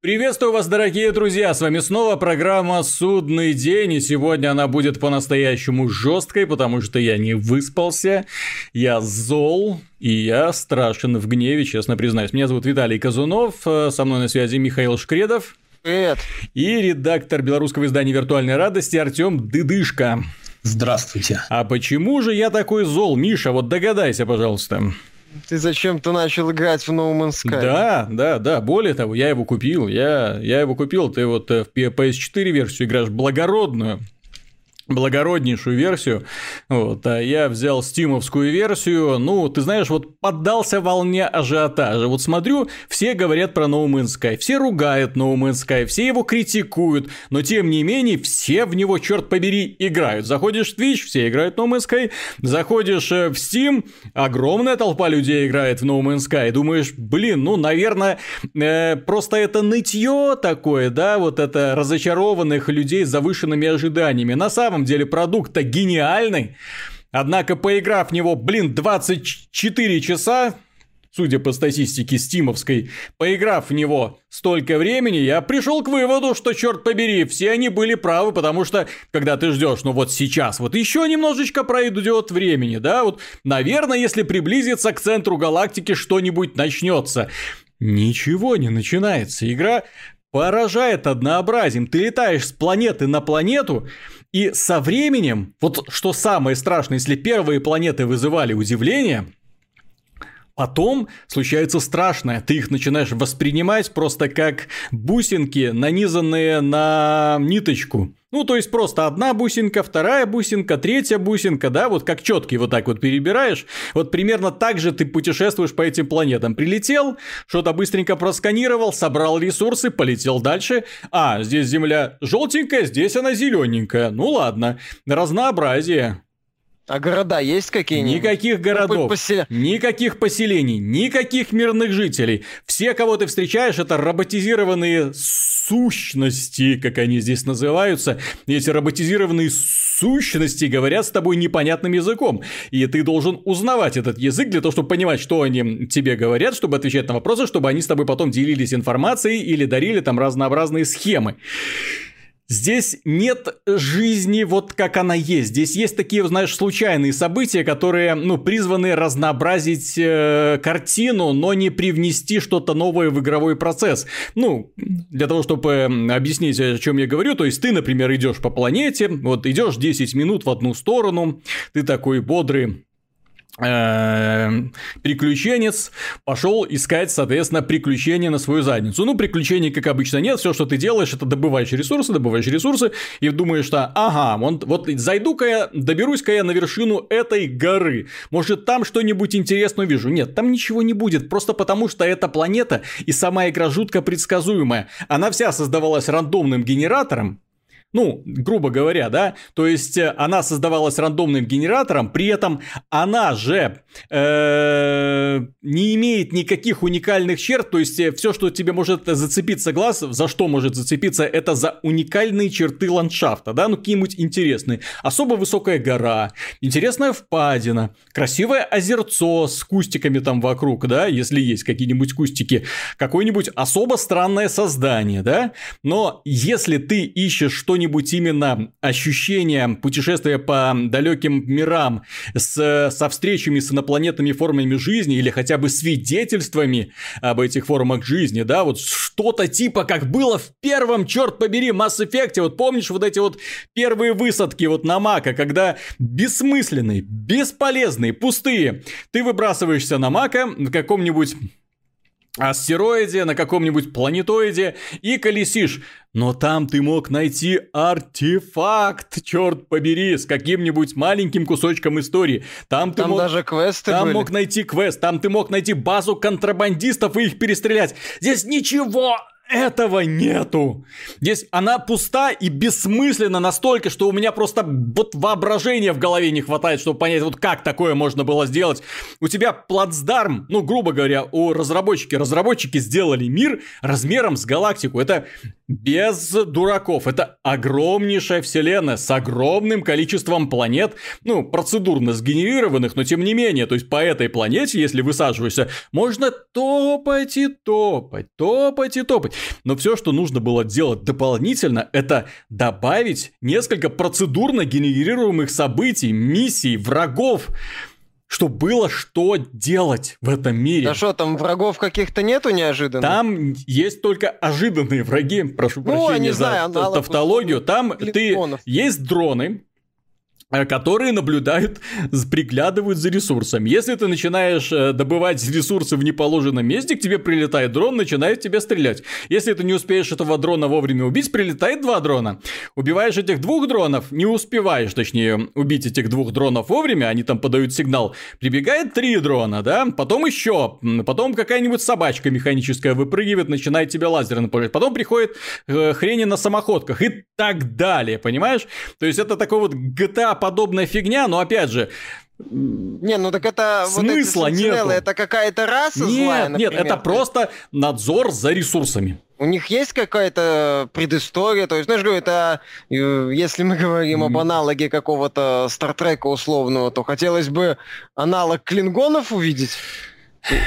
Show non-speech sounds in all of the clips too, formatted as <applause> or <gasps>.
Приветствую вас, дорогие друзья! С вами снова программа «Судный день», и сегодня она будет по-настоящему жесткой, потому что я не выспался, я зол, и я страшен в гневе, честно признаюсь. Меня зовут Виталий Казунов, э, со мной на связи Михаил Шкредов. Привет. И редактор белорусского издания «Виртуальной радости» Артем Дыдышко. Здравствуйте. А почему же я такой зол, Миша? Вот догадайся, пожалуйста. Ты зачем-то начал играть в No Man's Sky? Да, да, да. Более того, я его купил. Я, я его купил. Ты вот э, в PS4 версию играешь благородную благороднейшую версию. Вот, а я взял стимовскую версию. Ну, ты знаешь, вот поддался волне ажиотажа. Вот смотрю, все говорят про No Man's Sky, все ругают No Man's Sky, все его критикуют, но тем не менее все в него, черт побери, играют. Заходишь в Twitch, все играют в No Man's Sky, заходишь э, в Steam, огромная толпа людей играет в No Man's Sky. Думаешь, блин, ну, наверное, э, просто это нытье такое, да, вот это разочарованных людей с завышенными ожиданиями. На самом самом деле продукт-то гениальный. Однако, поиграв в него, блин, 24 часа, судя по статистике стимовской, поиграв в него столько времени, я пришел к выводу, что, черт побери, все они были правы, потому что, когда ты ждешь, ну вот сейчас, вот еще немножечко пройдет времени, да, вот, наверное, если приблизиться к центру галактики, что-нибудь начнется. Ничего не начинается. Игра поражает однообразием. Ты летаешь с планеты на планету, и со временем, вот что самое страшное, если первые планеты вызывали удивление, Потом случается страшное, ты их начинаешь воспринимать просто как бусинки, нанизанные на ниточку. Ну, то есть просто одна бусинка, вторая бусинка, третья бусинка, да, вот как четкий вот так вот перебираешь. Вот примерно так же ты путешествуешь по этим планетам. Прилетел, что-то быстренько просканировал, собрал ресурсы, полетел дальше. А, здесь Земля желтенькая, здесь она зелененькая. Ну ладно, разнообразие. А города есть какие-нибудь? Никаких городов, посел... никаких поселений, никаких мирных жителей. Все, кого ты встречаешь, это роботизированные сущности, как они здесь называются. Эти роботизированные сущности говорят с тобой непонятным языком. И ты должен узнавать этот язык для того, чтобы понимать, что они тебе говорят, чтобы отвечать на вопросы, чтобы они с тобой потом делились информацией или дарили там разнообразные схемы. Здесь нет жизни вот как она есть. Здесь есть такие, знаешь, случайные события, которые, ну, призваны разнообразить э, картину, но не привнести что-то новое в игровой процесс. Ну, для того, чтобы объяснить, о чем я говорю, то есть ты, например, идешь по планете, вот идешь 10 минут в одну сторону, ты такой бодрый, приключенец пошел искать, соответственно, приключения на свою задницу. Ну, приключений, как обычно, нет. Все, что ты делаешь, это добываешь ресурсы, добываешь ресурсы, и думаешь, что, ага, вот, вот зайду-ка я, доберусь-ка я на вершину этой горы. Может, там что-нибудь интересное увижу. Нет, там ничего не будет, просто потому что эта планета и сама игра жутко предсказуемая. Она вся создавалась рандомным генератором, ну, грубо говоря, да, то есть э, она создавалась рандомным генератором, при этом она же э, не имеет никаких уникальных черт, то есть э, все, что тебе может зацепиться глаз, за что может зацепиться, это за уникальные черты ландшафта, да, ну какие-нибудь интересные. Особо высокая гора, интересная впадина, красивое озерцо с кустиками там вокруг, да, если есть какие-нибудь кустики, какое-нибудь особо странное создание, да, но если ты ищешь что что-нибудь именно ощущение путешествия по далеким мирам с, со встречами с инопланетными формами жизни или хотя бы свидетельствами об этих формах жизни, да, вот что-то типа как было в первом, черт побери, Mass Effect, вот помнишь вот эти вот первые высадки вот на Мака, когда бессмысленные, бесполезные, пустые, ты выбрасываешься на Мака в каком-нибудь астероиде, на каком-нибудь планетоиде и колесишь. Но там ты мог найти артефакт, черт побери, с каким-нибудь маленьким кусочком истории. Там ты там мог... даже квесты Там были. мог найти квест, там ты мог найти базу контрабандистов и их перестрелять. Здесь ничего этого нету. Здесь она пуста и бессмысленна настолько, что у меня просто вот воображения в голове не хватает, чтобы понять, вот как такое можно было сделать. У тебя плацдарм, ну, грубо говоря, у разработчики, разработчики сделали мир размером с галактику. Это без дураков. Это огромнейшая вселенная с огромным количеством планет, ну, процедурно сгенерированных, но тем не менее, то есть по этой планете, если высаживаешься, можно топать и топать, топать и топать. Но все, что нужно было делать дополнительно, это добавить несколько процедурно генерируемых событий, миссий, врагов что было что делать в этом мире. Да что, там врагов каких-то нету неожиданных? Там есть только ожиданные враги, прошу ну, прощения за знаю, тавтологию. Там ты есть дроны, которые наблюдают, приглядывают за ресурсами. Если ты начинаешь э, добывать ресурсы в неположенном месте, к тебе прилетает дрон, начинает тебя стрелять. Если ты не успеешь этого дрона вовремя убить, прилетает два дрона. Убиваешь этих двух дронов, не успеваешь, точнее, убить этих двух дронов вовремя, они там подают сигнал. Прибегает три дрона, да, потом еще, потом какая-нибудь собачка механическая выпрыгивает, начинает тебя лазером направлять. Потом приходит э, хрени на самоходках и так далее, понимаешь? То есть это такой вот GTA подобная фигня, но опять же, не, ну так это смысла вот нет. Это какая-то раса нет, злая, например. Нет, это просто надзор за ресурсами. У них есть какая-то предыстория, то есть, знаешь, говорю, это э, если мы говорим об аналоге какого-то Стартрека условного, то хотелось бы аналог клингонов увидеть.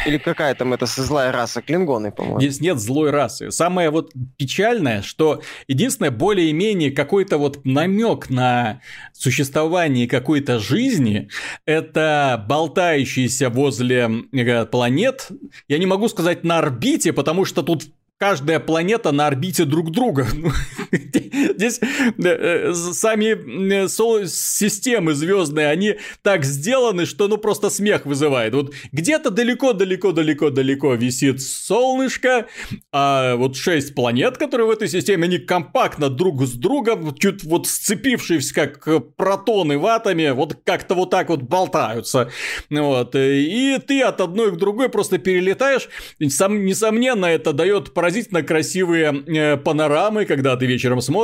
Или какая там это злая раса? Клингоны, по-моему. Здесь нет злой расы. Самое вот печальное, что единственное более-менее какой-то вот намек на существование какой-то жизни, это болтающиеся возле э, планет, я не могу сказать на орбите, потому что тут каждая планета на орбите друг друга. <laughs> <laughs> Здесь э, сами э, системы звездные, они так сделаны, что ну просто смех вызывает. Вот где-то далеко-далеко-далеко-далеко висит солнышко, а вот шесть планет, которые в этой системе, они компактно друг с другом, чуть вот сцепившись как протоны в атоме, вот как-то вот так вот болтаются. Вот. И ты от одной к другой просто перелетаешь. Сам, несомненно, это дает поразительно красивые э, панорамы, когда ты вечером смотришь,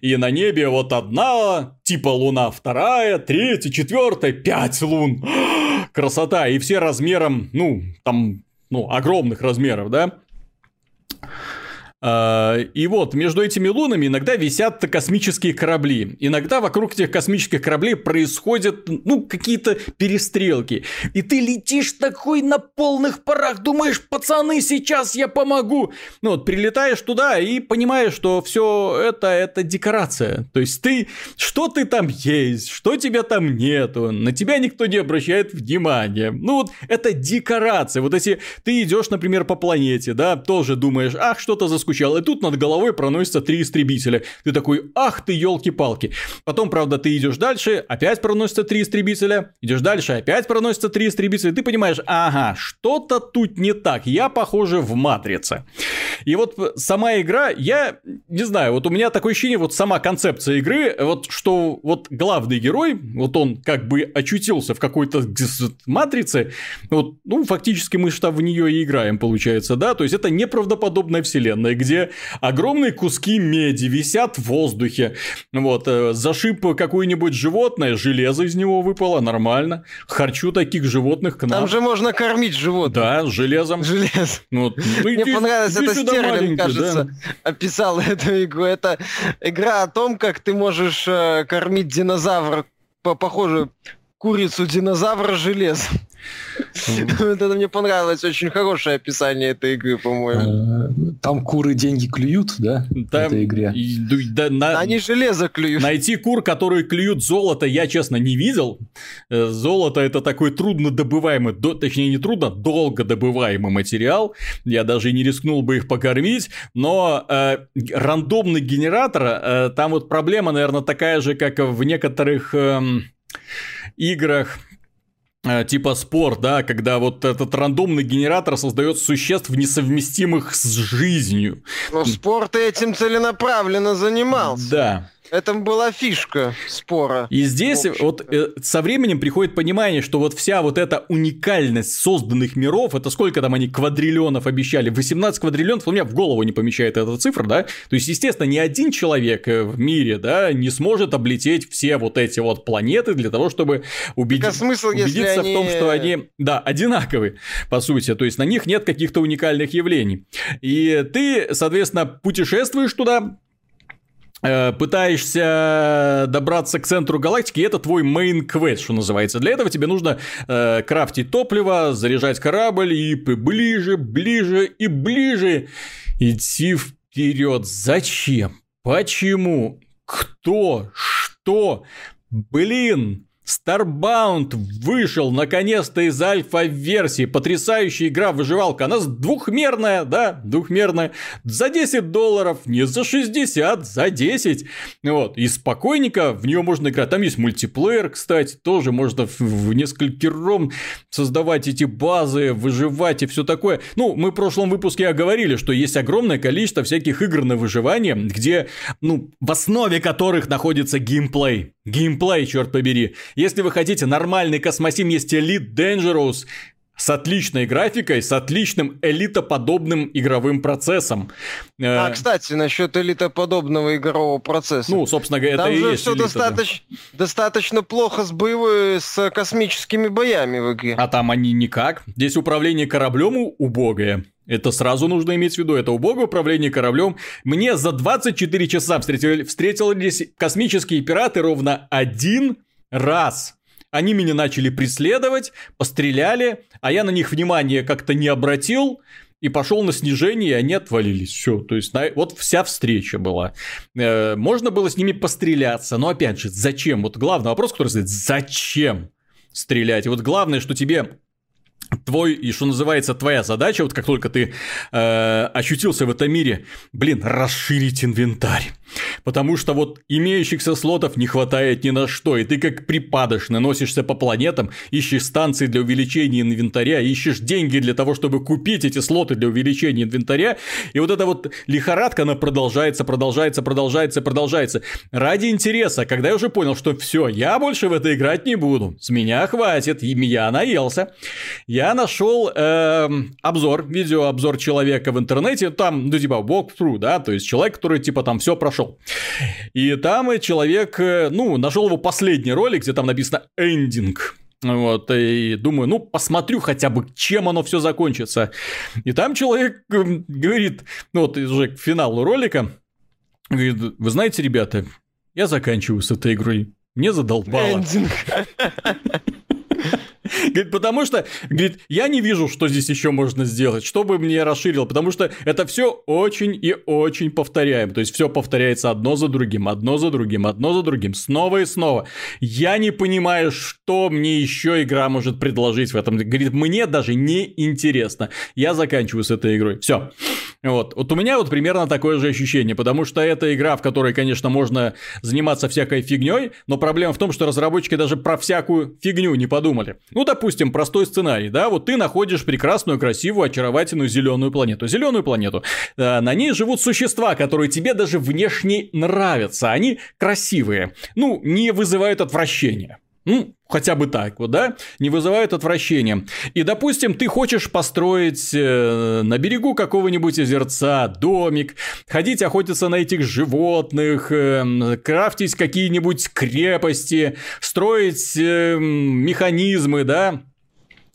и на небе вот одна, типа луна, вторая, третья, четвертая, пять лун. <gasps> Красота, и все размером, ну, там, ну, огромных размеров, да? А, и вот между этими лунами иногда висят космические корабли. Иногда вокруг этих космических кораблей происходят, ну, какие-то перестрелки. И ты летишь такой на полных парах, думаешь, пацаны, сейчас я помогу. Ну вот, прилетаешь туда и понимаешь, что все это, это декорация. То есть ты, что ты там есть, что тебя там нету, на тебя никто не обращает внимания. Ну вот, это декорация. Вот если ты идешь, например, по планете, да, тоже думаешь, ах, что-то за скучал, и тут над головой проносятся три истребителя. Ты такой, ах ты, елки-палки. Потом, правда, ты идешь дальше, опять проносятся три истребителя, идешь дальше, опять проносятся три истребителя, ты понимаешь, ага, что-то тут не так, я, похоже, в матрице. И вот сама игра, я не знаю, вот у меня такое ощущение, вот сама концепция игры, вот что вот главный герой, вот он как бы очутился в какой-то матрице, вот, ну, фактически мы что в нее и играем, получается, да, то есть это неправдоподобная вселенная, где огромные куски меди висят в воздухе. Вот, э, зашиб какое-нибудь животное, железо из него выпало, нормально. Харчу таких животных к нам. Там же можно кормить животных. Да, железом. Желез. Ну, ну, Мне иди, понравилось, иди это Стерлин, кажется, да? описал эту игру. Это игра о том, как ты можешь э, кормить динозавра, похоже, курицу динозавра железом. Это мне понравилось, очень хорошее описание этой игры, по-моему. Э, там куры деньги клюют, да, в этой игре? Они железо клюют. Найти кур, которые клюют золото, я, честно, не видел. Э, золото – это такой трудно добываемый, точнее, не трудно, долго добываемый материал. Я даже не рискнул бы их покормить, но э, рандомный генератор, там вот проблема, наверное, такая же, как в некоторых эм, играх типа спор, да, когда вот этот рандомный генератор создает существ несовместимых с жизнью. Но спорт этим целенаправленно занимался. Да. Этом была фишка спора. И здесь вот э, со временем приходит понимание, что вот вся вот эта уникальность созданных миров, это сколько там они квадриллионов обещали? 18 квадриллионов, у меня в голову не помещает эта цифра, да? То есть, естественно, ни один человек э, в мире, да, не сможет облететь все вот эти вот планеты для того, чтобы убедить, а смысл, убедиться в том, что они, да, одинаковые, по сути. То есть, на них нет каких-то уникальных явлений. И ты, соответственно, путешествуешь туда, пытаешься добраться к центру галактики, и это твой main quest, что называется. Для этого тебе нужно э, крафтить топливо, заряжать корабль и ближе, ближе и ближе идти вперед. Зачем? Почему? Кто? Что? Блин, Starbound вышел наконец-то из альфа-версии. Потрясающая игра выживалка. Она двухмерная, да, двухмерная. За 10 долларов, не за 60, за 10. Вот. И спокойненько в нее можно играть. Там есть мультиплеер, кстати, тоже можно в несколькером создавать эти базы, выживать и все такое. Ну, мы в прошлом выпуске оговорили, что есть огромное количество всяких игр на выживание, где, ну, в основе которых находится геймплей. Геймплей, черт побери. Если вы хотите нормальный космосим, есть Elite Dangerous, с отличной графикой, с отличным элитоподобным игровым процессом. Э, а, кстати, насчет элитоподобного игрового процесса. Ну, собственно говоря, это Там и же есть все достаточно, достаточно плохо с боевой, с космическими боями в игре. А там они никак. Здесь управление кораблем убогое. Это сразу нужно иметь в виду. Это убогое управление кораблем. Мне за 24 часа встретили, встретились космические пираты ровно один раз. Они меня начали преследовать, постреляли, а я на них внимание как-то не обратил и пошел на снижение, и они отвалились. Все, то есть на... вот вся встреча была. Э, можно было с ними постреляться, но опять же, зачем? Вот главный вопрос, который стоит, зачем стрелять? И вот главное, что тебе твой, и что называется, твоя задача, вот как только ты э, ощутился в этом мире, блин, расширить инвентарь. Потому что вот имеющихся слотов не хватает ни на что, и ты как припадочно носишься по планетам, ищешь станции для увеличения инвентаря, ищешь деньги для того, чтобы купить эти слоты для увеличения инвентаря, и вот эта вот лихорадка, она продолжается, продолжается, продолжается, продолжается. Ради интереса, когда я уже понял, что все, я больше в это играть не буду, с меня хватит, и я наелся, я нашел э, обзор, видеообзор человека в интернете, там, ну, типа, walkthrough, да, то есть человек, который, типа, там все прошел. И там человек, э, ну, нашел его последний ролик, где там написано «эндинг». Вот, и думаю, ну, посмотрю хотя бы, чем оно все закончится. И там человек э, говорит, ну, вот уже к финалу ролика, говорит, вы знаете, ребята, я заканчиваю с этой игрой. Мне задолбало. <laughs> <laughs> Говорит, потому что, говорит, я не вижу, что здесь еще можно сделать, чтобы мне расширил, потому что это все очень и очень повторяем. То есть все повторяется одно за другим, одно за другим, одно за другим, снова и снова. Я не понимаю, что мне еще игра может предложить в этом. Говорит, мне даже не интересно. Я заканчиваю с этой игрой. Все. Вот. вот у меня вот примерно такое же ощущение, потому что это игра, в которой, конечно, можно заниматься всякой фигней, но проблема в том, что разработчики даже про всякую фигню не подумали. Ну, допустим, простой сценарий, да, вот ты находишь прекрасную, красивую, очаровательную зеленую планету. Зеленую планету. Э, на ней живут существа, которые тебе даже внешне нравятся. Они красивые. Ну, не вызывают отвращения. Ну, хотя бы так вот, да, не вызывают отвращения. И, допустим, ты хочешь построить э, на берегу какого-нибудь озерца домик, ходить охотиться на этих животных, э, крафтить какие-нибудь крепости, строить э, механизмы, да,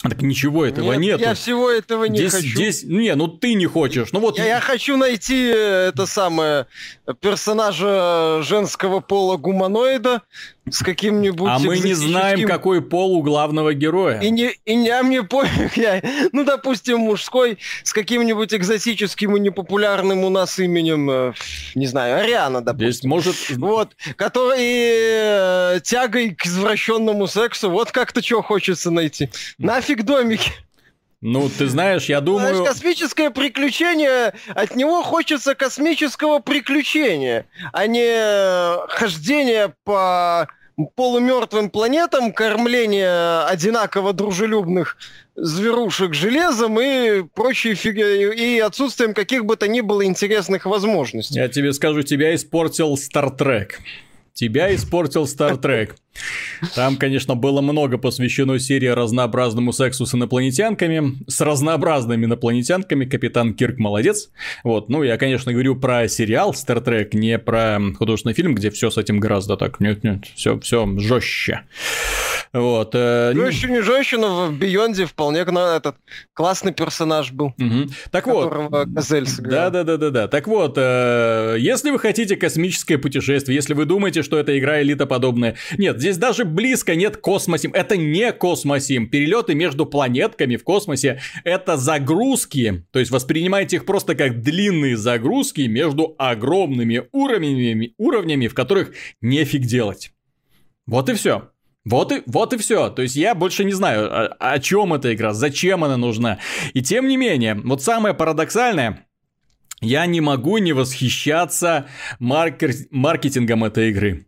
так ничего этого нет. Я всего этого не здесь, хочу. Здесь, не, ну ты не хочешь. Ну вот. Я, я хочу найти э, это самое персонажа женского пола гуманоида с каким-нибудь. А мы не знаем, какой пол у главного героя. И не, и не а мне пофиг, я, ну допустим мужской с каким-нибудь экзотическим и непопулярным у нас именем, э, не знаю, Ариана, допустим. Здесь может. Вот, который э, тягой к извращенному сексу, вот как-то что хочется найти. Нафиг нафиг домики. Ну, ты знаешь, я думаю... Знаешь, космическое приключение, от него хочется космического приключения, а не хождение по полумертвым планетам, кормление одинаково дружелюбных зверушек железом и прочие фиги, и отсутствием каких бы то ни было интересных возможностей. Я тебе скажу, тебя испортил Стартрек. Тебя испортил Star Trek. Там, конечно, было много посвящено серии разнообразному сексу с инопланетянками, с разнообразными инопланетянками. Капитан Кирк молодец. Вот, ну, я, конечно, говорю про сериал Star Trek, не про художественный фильм, где все с этим гораздо так. Нет, нет, все, все жестче. Вот. Э, жестче, не жестче, но в Бионде вполне на этот классный персонаж был. Угу. Так вот. Да, да, да, да, да. Так вот, э, если вы хотите космическое путешествие, если вы думаете, что это игра элита подобная. Нет, здесь даже близко нет космосим. Это не космосим. Перелеты между планетками в космосе это загрузки. То есть воспринимайте их просто как длинные загрузки между огромными уровнями, уровнями в которых нефиг делать. Вот и все. Вот и, вот и все. То есть я больше не знаю, о, о чем эта игра, зачем она нужна. И тем не менее, вот самое парадоксальное, я не могу не восхищаться маркер... маркетингом этой игры.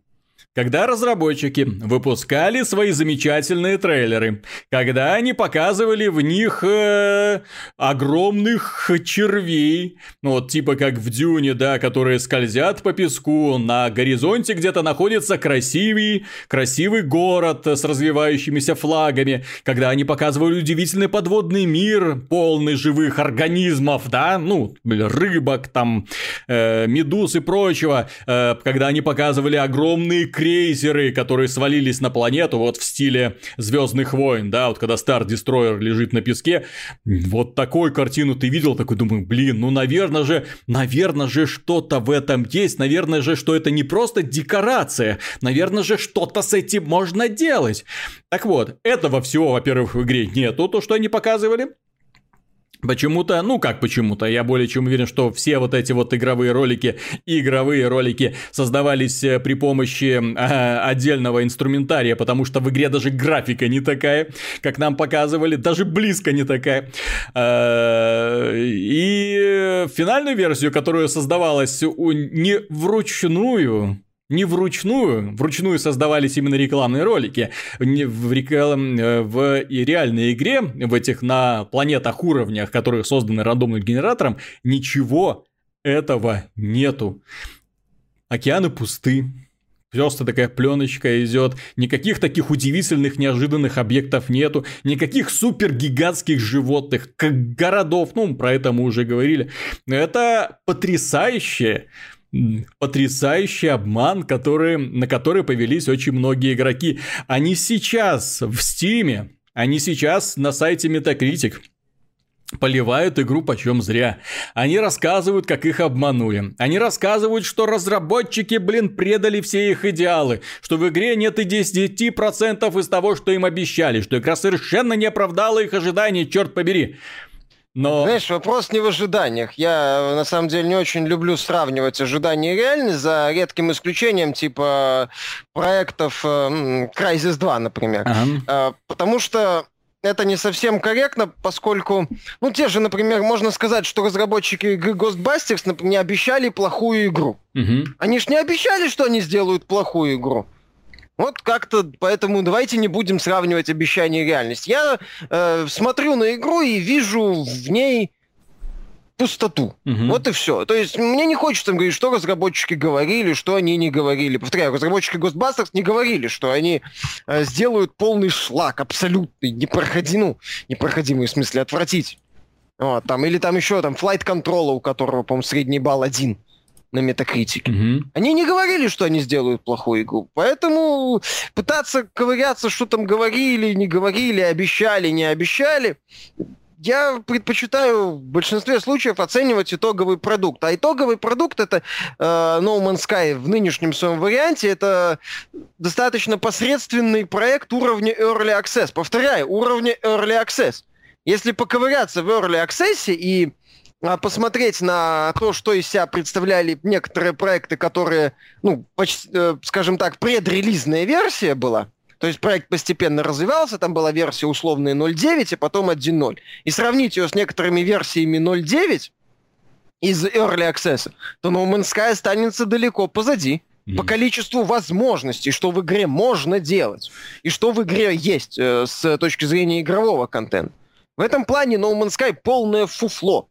Когда разработчики выпускали свои замечательные трейлеры, когда они показывали в них э, огромных червей, ну вот типа как в Дюне, да, которые скользят по песку, на горизонте где-то находится красивый, красивый город с развивающимися флагами, когда они показывали удивительный подводный мир, полный живых организмов, да, ну, рыбок, там, э, медуз и прочего, э, когда они показывали огромные крейсеры, которые свалились на планету, вот в стиле Звездных войн, да, вот когда Star Destroyer лежит на песке, вот такую картину ты видел, такой думаю, блин, ну, наверное же, наверное же что-то в этом есть, наверное же, что это не просто декорация, наверное же, что-то с этим можно делать. Так вот, этого всего, во-первых, в игре нету, то, что они показывали, Почему-то, ну как почему-то, я более чем уверен, что все вот эти вот игровые ролики, игровые ролики создавались э, при помощи э, отдельного инструментария, потому что в игре даже графика не такая, как нам показывали, даже близко не такая. Э, и финальную версию, которая создавалась не вручную, не вручную, вручную создавались именно рекламные ролики. Не в, реклам, э, в реальной игре, в этих на планетах уровнях, которые созданы рандомным генератором, ничего этого нету. Океаны пусты, Просто такая пленочка идет, никаких таких удивительных, неожиданных объектов нету, никаких супер гигантских животных, как городов, ну, про это мы уже говорили. Это потрясающе потрясающий обман, который, на который повелись очень многие игроки. Они сейчас в Стиме, они сейчас на сайте Metacritic поливают игру почем зря. Они рассказывают, как их обманули. Они рассказывают, что разработчики, блин, предали все их идеалы, что в игре нет и 10% из того, что им обещали, что игра совершенно не оправдала их ожиданий, черт побери. Но... Знаешь, вопрос не в ожиданиях. Я, на самом деле, не очень люблю сравнивать ожидания и реальность, за редким исключением, типа проектов э, Crysis 2, например. Ага. Э, потому что это не совсем корректно, поскольку, ну, те же, например, можно сказать, что разработчики игры Ghostbusters, не обещали плохую игру. Угу. Они ж не обещали, что они сделают плохую игру. Вот как-то, поэтому давайте не будем сравнивать обещание и реальность. Я э, смотрю на игру и вижу в ней пустоту. Угу. Вот и все. То есть мне не хочется говорить, что разработчики говорили, что они не говорили. Повторяю, разработчики Ghostbusters не говорили, что они э, сделают полный шлак, абсолютный, непроходимый, ну, непроходимый в смысле отвратить. Вот, там, или там еще там Flight Control, у которого, по-моему, средний балл один на метакритике. Угу. Они не говорили, что они сделают плохую игру. Поэтому пытаться ковыряться, что там говорили, не говорили, обещали, не обещали, я предпочитаю в большинстве случаев оценивать итоговый продукт. А итоговый продукт это э, No Man's Sky в нынешнем своем варианте это достаточно посредственный проект уровня Early Access. Повторяю, уровня Early Access. Если поковыряться в Early Access и посмотреть на то, что из себя представляли некоторые проекты, которые, ну, почти, э, скажем так, предрелизная версия была, то есть проект постепенно развивался, там была версия условная 0.9, и потом 1.0. И сравнить ее с некоторыми версиями 0.9 из Early Access, то No Man's Sky останется далеко позади. по количеству возможностей, что в игре можно делать, и что в игре есть э, с точки зрения игрового контента. В этом плане No Man's Sky полное фуфло.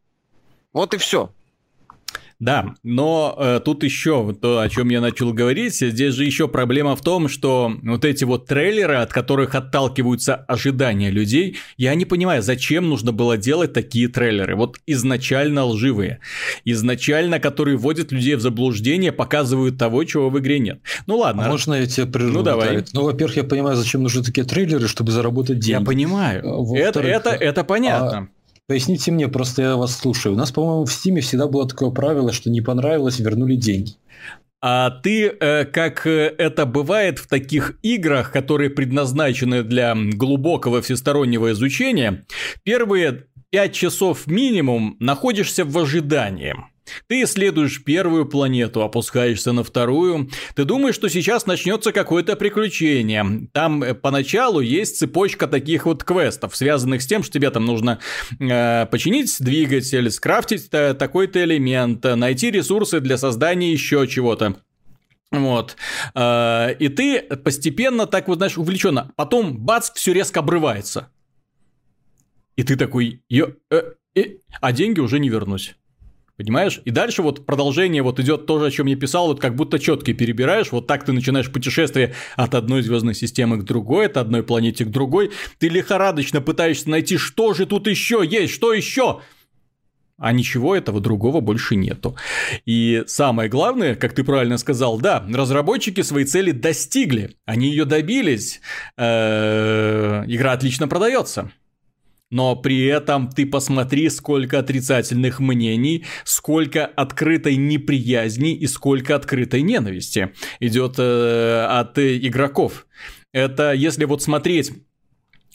Вот и все. Да, но э, тут еще то, о чем я начал говорить, здесь же еще проблема в том, что вот эти вот трейлеры, от которых отталкиваются ожидания людей, я не понимаю, зачем нужно было делать такие трейлеры, вот изначально лживые, изначально, которые вводят людей в заблуждение, показывают того, чего в игре нет. Ну ладно. А можно я тебя прерву? Ну давай. Ну, во-первых, я понимаю, зачем нужны такие трейлеры, чтобы заработать деньги. Я понимаю. Это, это, это понятно. А Поясните мне, просто я вас слушаю. У нас, по-моему, в Стиме всегда было такое правило, что не понравилось, вернули деньги. А ты, э, как э, это бывает в таких играх, которые предназначены для глубокого всестороннего изучения, первые пять часов минимум находишься в ожидании. Ты исследуешь первую планету, опускаешься на вторую. Ты думаешь, что сейчас начнется какое-то приключение. Там э, поначалу есть цепочка таких вот квестов, связанных с тем, что тебе там нужно э, починить двигатель, скрафтить такой-то элемент, найти ресурсы для создания еще чего-то. Вот. Э, и ты постепенно так вот, знаешь, увлеченно. Потом, бац, все резко обрывается. И ты такой, э, э, а деньги уже не вернусь. Понимаешь? И дальше вот продолжение вот идет то же, о чем я писал, вот как будто четки перебираешь, вот так ты начинаешь путешествие от одной звездной системы к другой, от одной планете к другой. Ты лихорадочно пытаешься найти, что же тут еще есть, что еще. А ничего этого другого больше нету. И самое главное, как ты правильно сказал, да, разработчики свои цели достигли, они ее добились, э, игра отлично продается. Но при этом ты посмотри, сколько отрицательных мнений, сколько открытой неприязни и сколько открытой ненависти идет э, от игроков. Это если вот смотреть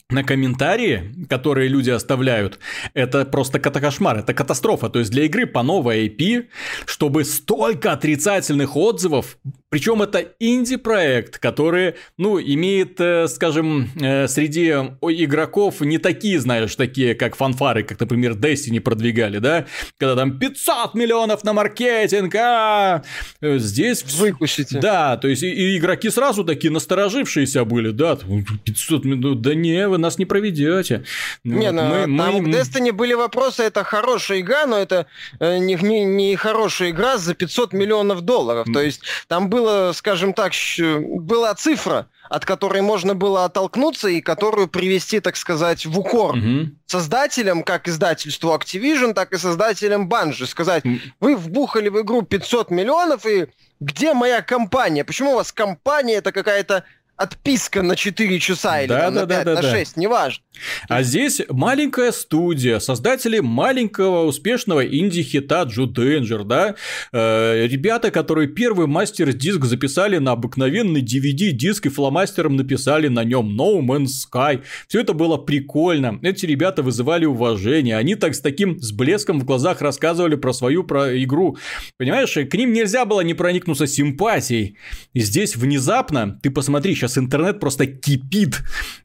на комментарии, которые люди оставляют, это просто кошмар, это катастрофа. То есть для игры по новой IP, чтобы столько отрицательных отзывов, причем это инди-проект, который, ну, имеет, э, скажем, э, среди игроков не такие, знаешь, такие, как фанфары, как, например, Destiny продвигали, да? Когда там 500 миллионов на маркетинг, а здесь... Выкусите. Да, то есть и, и игроки сразу такие насторожившиеся были, да, 500 миллионов, да не, вы нас не проведете. Не, вот, ну, мы, там мы... в Destiny были вопросы, это хорошая игра, но это э, не, не, не хорошая игра за 500 миллионов долларов. То есть там было, скажем так, была цифра, от которой можно было оттолкнуться и которую привести, так сказать, в укор mm-hmm. создателям, как издательству Activision, так и создателям Bungie. Сказать, mm. вы вбухали в игру 500 миллионов, и где моя компания? Почему у вас компания это какая-то отписка на 4 часа или да, там, да, на 5, да, на 6, да. неважно. А здесь маленькая студия, создатели маленького успешного инди-хита Джу Денджер, да, э, ребята, которые первый мастер-диск записали на обыкновенный DVD-диск и фломастером написали на нем No Man's Sky. Все это было прикольно. Эти ребята вызывали уважение. Они так с таким с блеском в глазах рассказывали про свою про игру. Понимаешь, к ним нельзя было не проникнуться симпатией. И здесь внезапно, ты посмотри, сейчас интернет просто кипит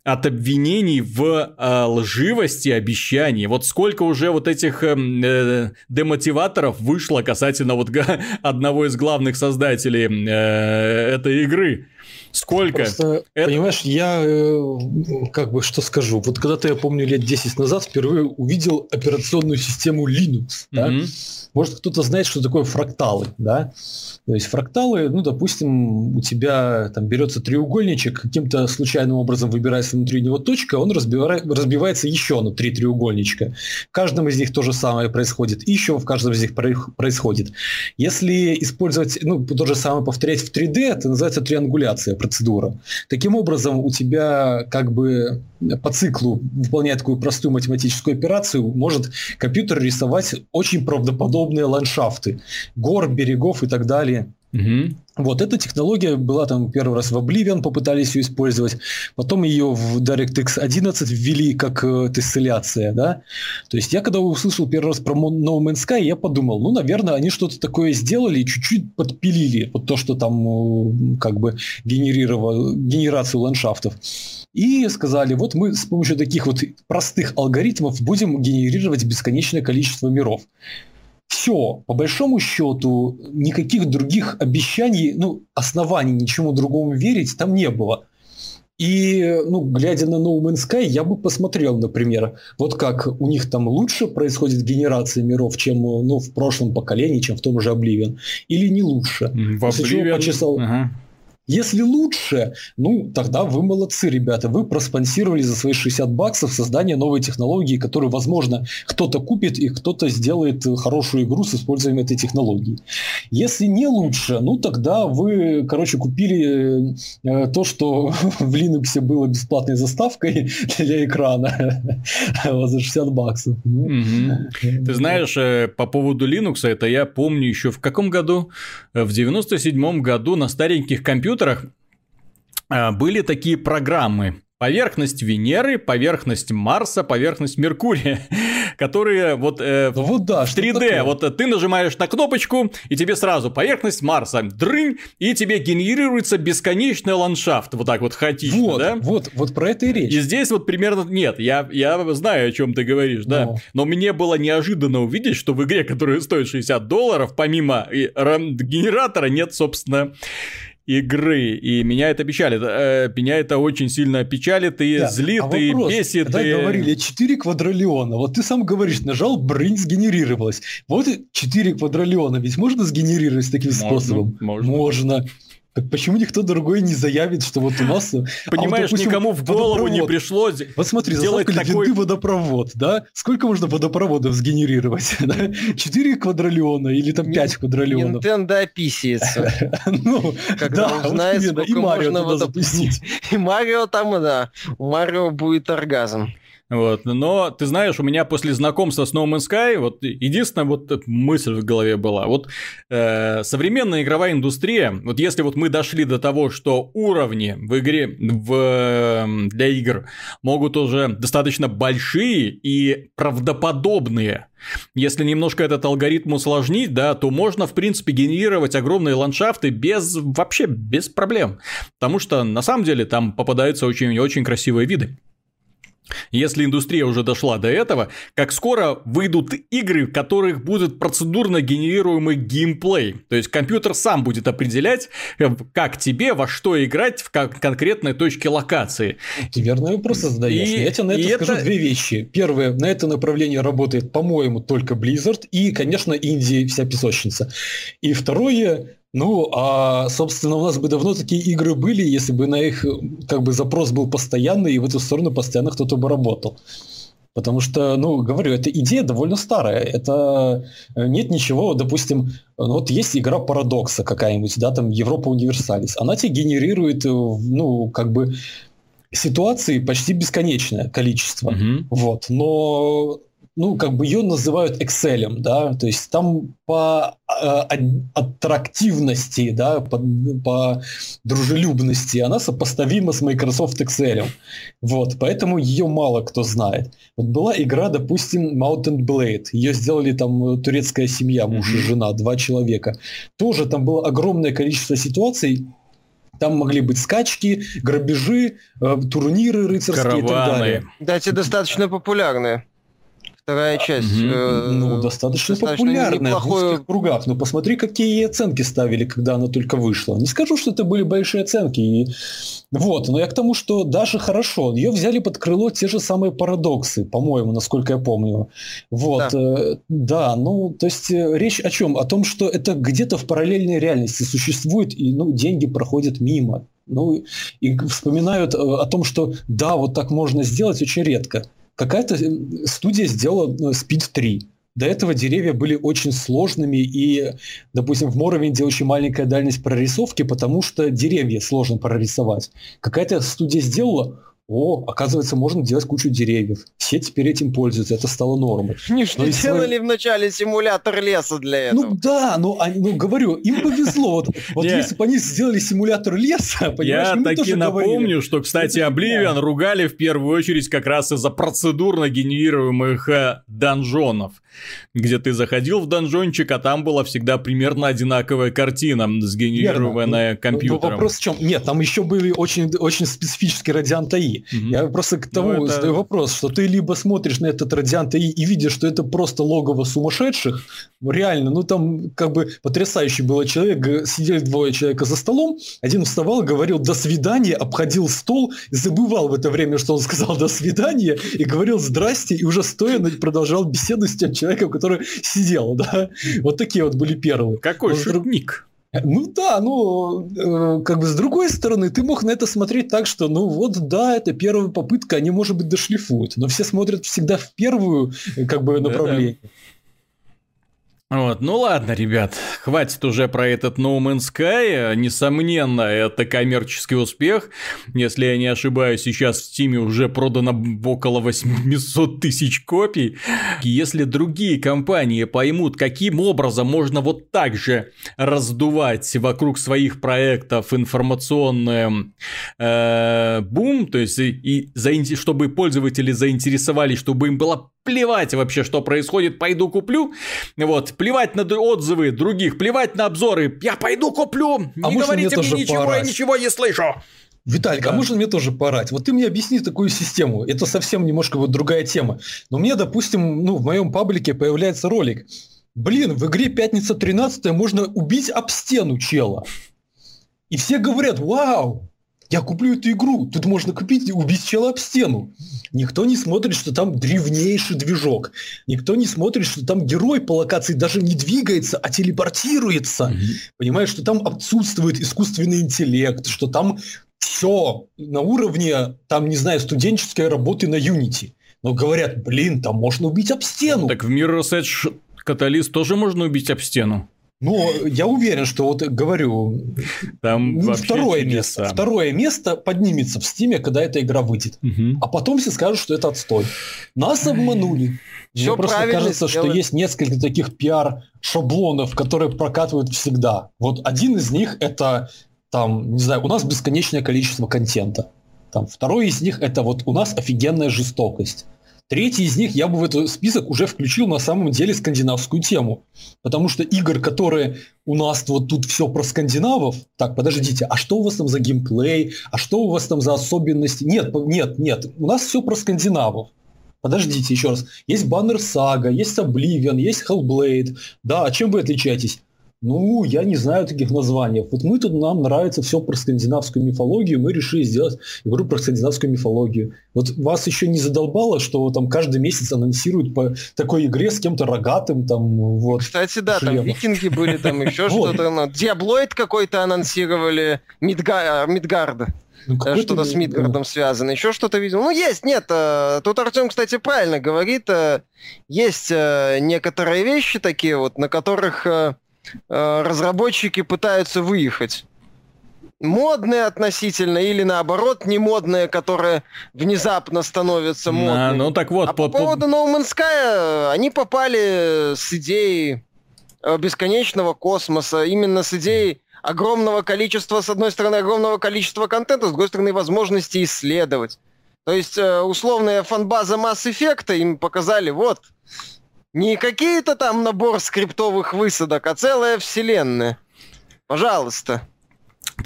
от обвинений в э, лживости обещаний. Вот сколько уже вот этих эм, э, демотиваторов вышло касательно вот <laughs> одного из главных создателей э, этой игры. Сколько? Просто, Это... Понимаешь, я э, как бы что скажу. Вот когда-то, я помню, лет 10 назад впервые увидел операционную систему Linux. Да? Может, кто-то знает, что такое фракталы, да? То есть фракталы, ну, допустим, у тебя там берется треугольничек, каким-то случайным образом выбирается внутри него точка, он разбивает, разбивается еще на три треугольничка. В каждом из них то же самое происходит, еще в каждом из них происходит. Если использовать, ну, то же самое повторять в 3D, это называется триангуляция процедура. Таким образом, у тебя как бы по циклу, выполняя такую простую математическую операцию, может компьютер рисовать очень правдоподобные ландшафты, гор, берегов и так далее. Угу. Вот эта технология была там первый раз в Oblivion, попытались ее использовать, потом ее в DirectX 11 ввели как э, тесселяция, да. То есть я когда услышал первый раз про No Man's Sky, я подумал, ну, наверное, они что-то такое сделали и чуть-чуть подпилили вот то, что там э, как бы генерировало, генерацию ландшафтов. И сказали, вот мы с помощью таких вот простых алгоритмов будем генерировать бесконечное количество миров. все, по большому счету, никаких других обещаний, ну, оснований ничему другому верить там не было. И, ну, глядя на No Man's Sky, я бы посмотрел, например, вот как у них там лучше происходит генерация миров, чем ну, в прошлом поколении, чем в том же Oblivion, или не лучше. В Oblivion... почесал... Ага. Если лучше, ну, тогда вы молодцы, ребята. Вы проспонсировали за свои 60 баксов создание новой технологии, которую, возможно, кто-то купит и кто-то сделает хорошую игру с использованием этой технологии. Если не лучше, ну, тогда вы, короче, купили э, то, что <laughs> в Linux было бесплатной заставкой для экрана <laughs> за 60 баксов. Ну, Ты знаешь, э, по поводу Linux, это я помню еще в каком году? В 97 году на стареньких компьютерах компьютерах а, были такие программы. Поверхность Венеры, поверхность Марса, поверхность Меркурия, <laughs> которые вот, э, ну вот да, в 3D, такое? вот ты нажимаешь на кнопочку, и тебе сразу поверхность Марса, дрынь, и тебе генерируется бесконечный ландшафт, вот так вот хаотично, вот, да? Вот, вот про это и речь. И здесь вот примерно, нет, я, я знаю, о чем ты говоришь, да, но. но мне было неожиданно увидеть, что в игре, которая стоит 60 долларов, помимо генератора нет, собственно, игры, и меня это печалит. Э, меня это очень сильно печалит и да. злит, а и вопрос, бесит. Когда и... говорили 4 квадриллиона, вот ты сам говоришь, нажал, брынь сгенерировалась. Вот 4 квадриллиона, ведь можно сгенерировать таким можно, способом? Можно. Можно. Так почему никто другой не заявит, что вот у нас... Понимаешь, а вот, допустим, никому в голову водопровод. не пришло Вот смотри, делать такой... водопровод, да? Сколько можно водопроводов сгенерировать? <laughs> Да? 4 квадриллиона или там 5 квадриллионов? Nintendo описывается. <laughs> Ну, Когда да, узнает, вот сколько и Марио можно водопустить. <laughs> И Марио там, да, у Марио будет оргазм. Вот. Но, ты знаешь, у меня после знакомства с No Man's Sky, вот единственная вот мысль в голове была, вот э, современная игровая индустрия, вот если вот мы дошли до того, что уровни в игре, в, для игр могут уже достаточно большие и правдоподобные, если немножко этот алгоритм усложнить, да, то можно, в принципе, генерировать огромные ландшафты без, вообще без проблем. Потому что, на самом деле, там попадаются очень-очень красивые виды. Если индустрия уже дошла до этого, как скоро выйдут игры, в которых будет процедурно генерируемый геймплей. То есть компьютер сам будет определять, э, как тебе во что играть в конкретной точке локации. Ты верный вопрос задаешь. И, Я тебе на это скажу это... две вещи. Первое, на это направление работает, по-моему, только Blizzard и, конечно, Индия вся песочница. И второе, ну, а, собственно, у нас бы давно такие игры были, если бы на их как бы запрос был постоянный, и в эту сторону постоянно кто-то бы работал. Потому что, ну, говорю, эта идея довольно старая. Это э, нет ничего, допустим, вот есть игра парадокса какая-нибудь, да, там Европа Универсалис. Она тебе генерирует, э, ну, как бы ситуации почти бесконечное количество. Угу. Вот. Но ну, как бы ее называют Excel, да, то есть там по э, аттрактивности, да, по, по дружелюбности она сопоставима с Microsoft Excel. Вот, поэтому ее мало кто знает. Вот была игра, допустим, Mountain Blade, ее сделали там турецкая семья, муж и жена, два человека. Тоже там было огромное количество ситуаций, там могли быть скачки, грабежи, э, турниры рыцарские Караваны. и так далее. Да, те достаточно популярные вторая часть. Угу. Э, ну, достаточно, достаточно популярная неплохое... в узких кругах. Но посмотри, какие оценки ставили, когда она только вышла. Не скажу, что это были большие оценки. И... Вот, но я к тому, что даже хорошо. Ее взяли под крыло те же самые парадоксы, по-моему, насколько я помню. Вот, да, э, да ну, то есть э, речь о чем? О том, что это где-то в параллельной реальности существует, и ну, деньги проходят мимо. Ну, и вспоминают э, о том, что да, вот так можно сделать очень редко. Какая-то э, студия сделала э, Speed 3. До этого деревья были очень сложными, и, допустим, в Моровинде очень маленькая дальность прорисовки, потому что деревья сложно прорисовать. Какая-то студия сделала, о, оказывается, можно делать кучу деревьев. Все теперь этим пользуются, это стало нормой. <laughs> Они что но делали вначале симулятор леса для ну этого? Ну да, ну, они, ну говорю, им повезло. Вот, вот если бы они сделали симулятор леса, понимаешь, Я таки напомню, что, кстати, Oblivion ругали в первую очередь как раз из-за процедурно генерируемых э, донжонов где ты заходил в донжончик, а там была всегда примерно одинаковая картина, сгенерированная Верно. компьютером. Но, но вопрос в чем? Нет, там еще были очень, очень специфические радианты Окей. Mm-hmm. Я просто к тому ну, это... задаю вопрос, что ты либо смотришь на этот радиант и, и видишь, что это просто логово сумасшедших, реально, ну там как бы потрясающий был человек, сидели двое человека за столом, один вставал, говорил «до свидания», обходил стол, забывал в это время, что он сказал «до свидания», и говорил «здрасте», и уже стоя продолжал беседу с тем человеком, который <laughs> сидел, да. Вот такие вот были первые. Какой вот, шутник. Ну да, ну, э, как бы с другой стороны, ты мог на это смотреть так, что, ну вот, да, это первая попытка, они, может быть, дошлифуют, но все смотрят всегда в первую, как бы, направление. Да-да. Вот, ну ладно, ребят, хватит уже про этот No Man's Sky. Несомненно, это коммерческий успех. Если я не ошибаюсь, сейчас в Steam уже продано около 800 тысяч копий. Если другие компании поймут, каким образом можно вот так же раздувать вокруг своих проектов информационный э, бум, то есть и, и чтобы пользователи заинтересовались, чтобы им было плевать вообще, что происходит, пойду куплю. Вот, плевать на отзывы других, плевать на обзоры. Я пойду куплю. А не говорите мне, мне ничего, порать? я ничего не слышу. Виталик, а да. а можно мне тоже порать? Вот ты мне объясни такую систему. Это совсем немножко вот другая тема. Но мне, допустим, ну, в моем паблике появляется ролик. Блин, в игре «Пятница 13 можно убить об стену чела. И все говорят, вау, я куплю эту игру, тут можно купить и убить чела об стену. Никто не смотрит, что там древнейший движок. Никто не смотрит, что там герой по локации даже не двигается, а телепортируется. Mm-hmm. Понимаешь, что там отсутствует искусственный интеллект, что там все на уровне, там, не знаю, студенческой работы на Unity. Но говорят, блин, там можно убить об стену. Так в Mirror's Edge Каталист тоже можно убить об стену. Ну, я уверен, что вот говорю, там ну, второе место, второе место поднимется в Стиме, когда эта игра выйдет, угу. а потом все скажут, что это отстой. Нас обманули. Все Мне просто кажется, сделать. что есть несколько таких пиар-шаблонов, которые прокатывают всегда. Вот один из них это там, не знаю, у нас бесконечное количество контента. Там второй из них это вот у нас офигенная жестокость. Третий из них я бы в этот список уже включил на самом деле скандинавскую тему. Потому что игр, которые у нас вот тут все про скандинавов. Так, подождите, а что у вас там за геймплей? А что у вас там за особенности? Нет, нет, нет. У нас все про скандинавов. Подождите еще раз. Есть Баннер Сага, есть Oblivion, есть Hellblade. Да, а чем вы отличаетесь? Ну, я не знаю таких названий. Вот мы тут, нам нравится все про скандинавскую мифологию, мы решили сделать игру про скандинавскую мифологию. Вот вас еще не задолбало, что там каждый месяц анонсируют по такой игре с кем-то рогатым, там, вот. Кстати, да, шлемов. там викинги были, там еще <laughs> что-то. Ну, Диаблоид какой-то анонсировали, Мидгарда. Ну, э, что-то с Мидгардом связано, еще что-то видел. Ну, есть, нет. Э, тут Артем, кстати, правильно говорит. Э, есть некоторые вещи такие вот, на которых Э, разработчики пытаются выехать. Модные относительно или наоборот не модные, которые внезапно становятся модными. А, ну так вот. А по, по поводу No Man's Sky, они попали с идеей э, бесконечного космоса, именно с идеей огромного количества, с одной стороны, огромного количества контента, с другой стороны, возможности исследовать. То есть, э, условная фанбаза Mass Effect им показали, вот, не какие-то там набор скриптовых высадок, а целая вселенная. Пожалуйста.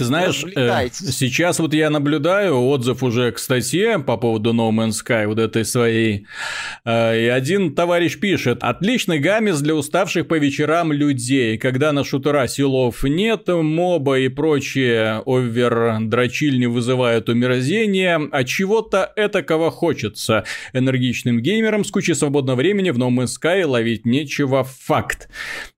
Ты знаешь, э, сейчас вот я наблюдаю отзыв уже к статье по поводу No Man's Sky, вот этой своей, э, и один товарищ пишет, отличный гамис для уставших по вечерам людей, когда на шутера силов нет, моба и прочие овер-дрочильни вызывают умирозение, а чего-то этакого хочется. Энергичным геймерам с кучей свободного времени в No Man's Sky ловить нечего, факт.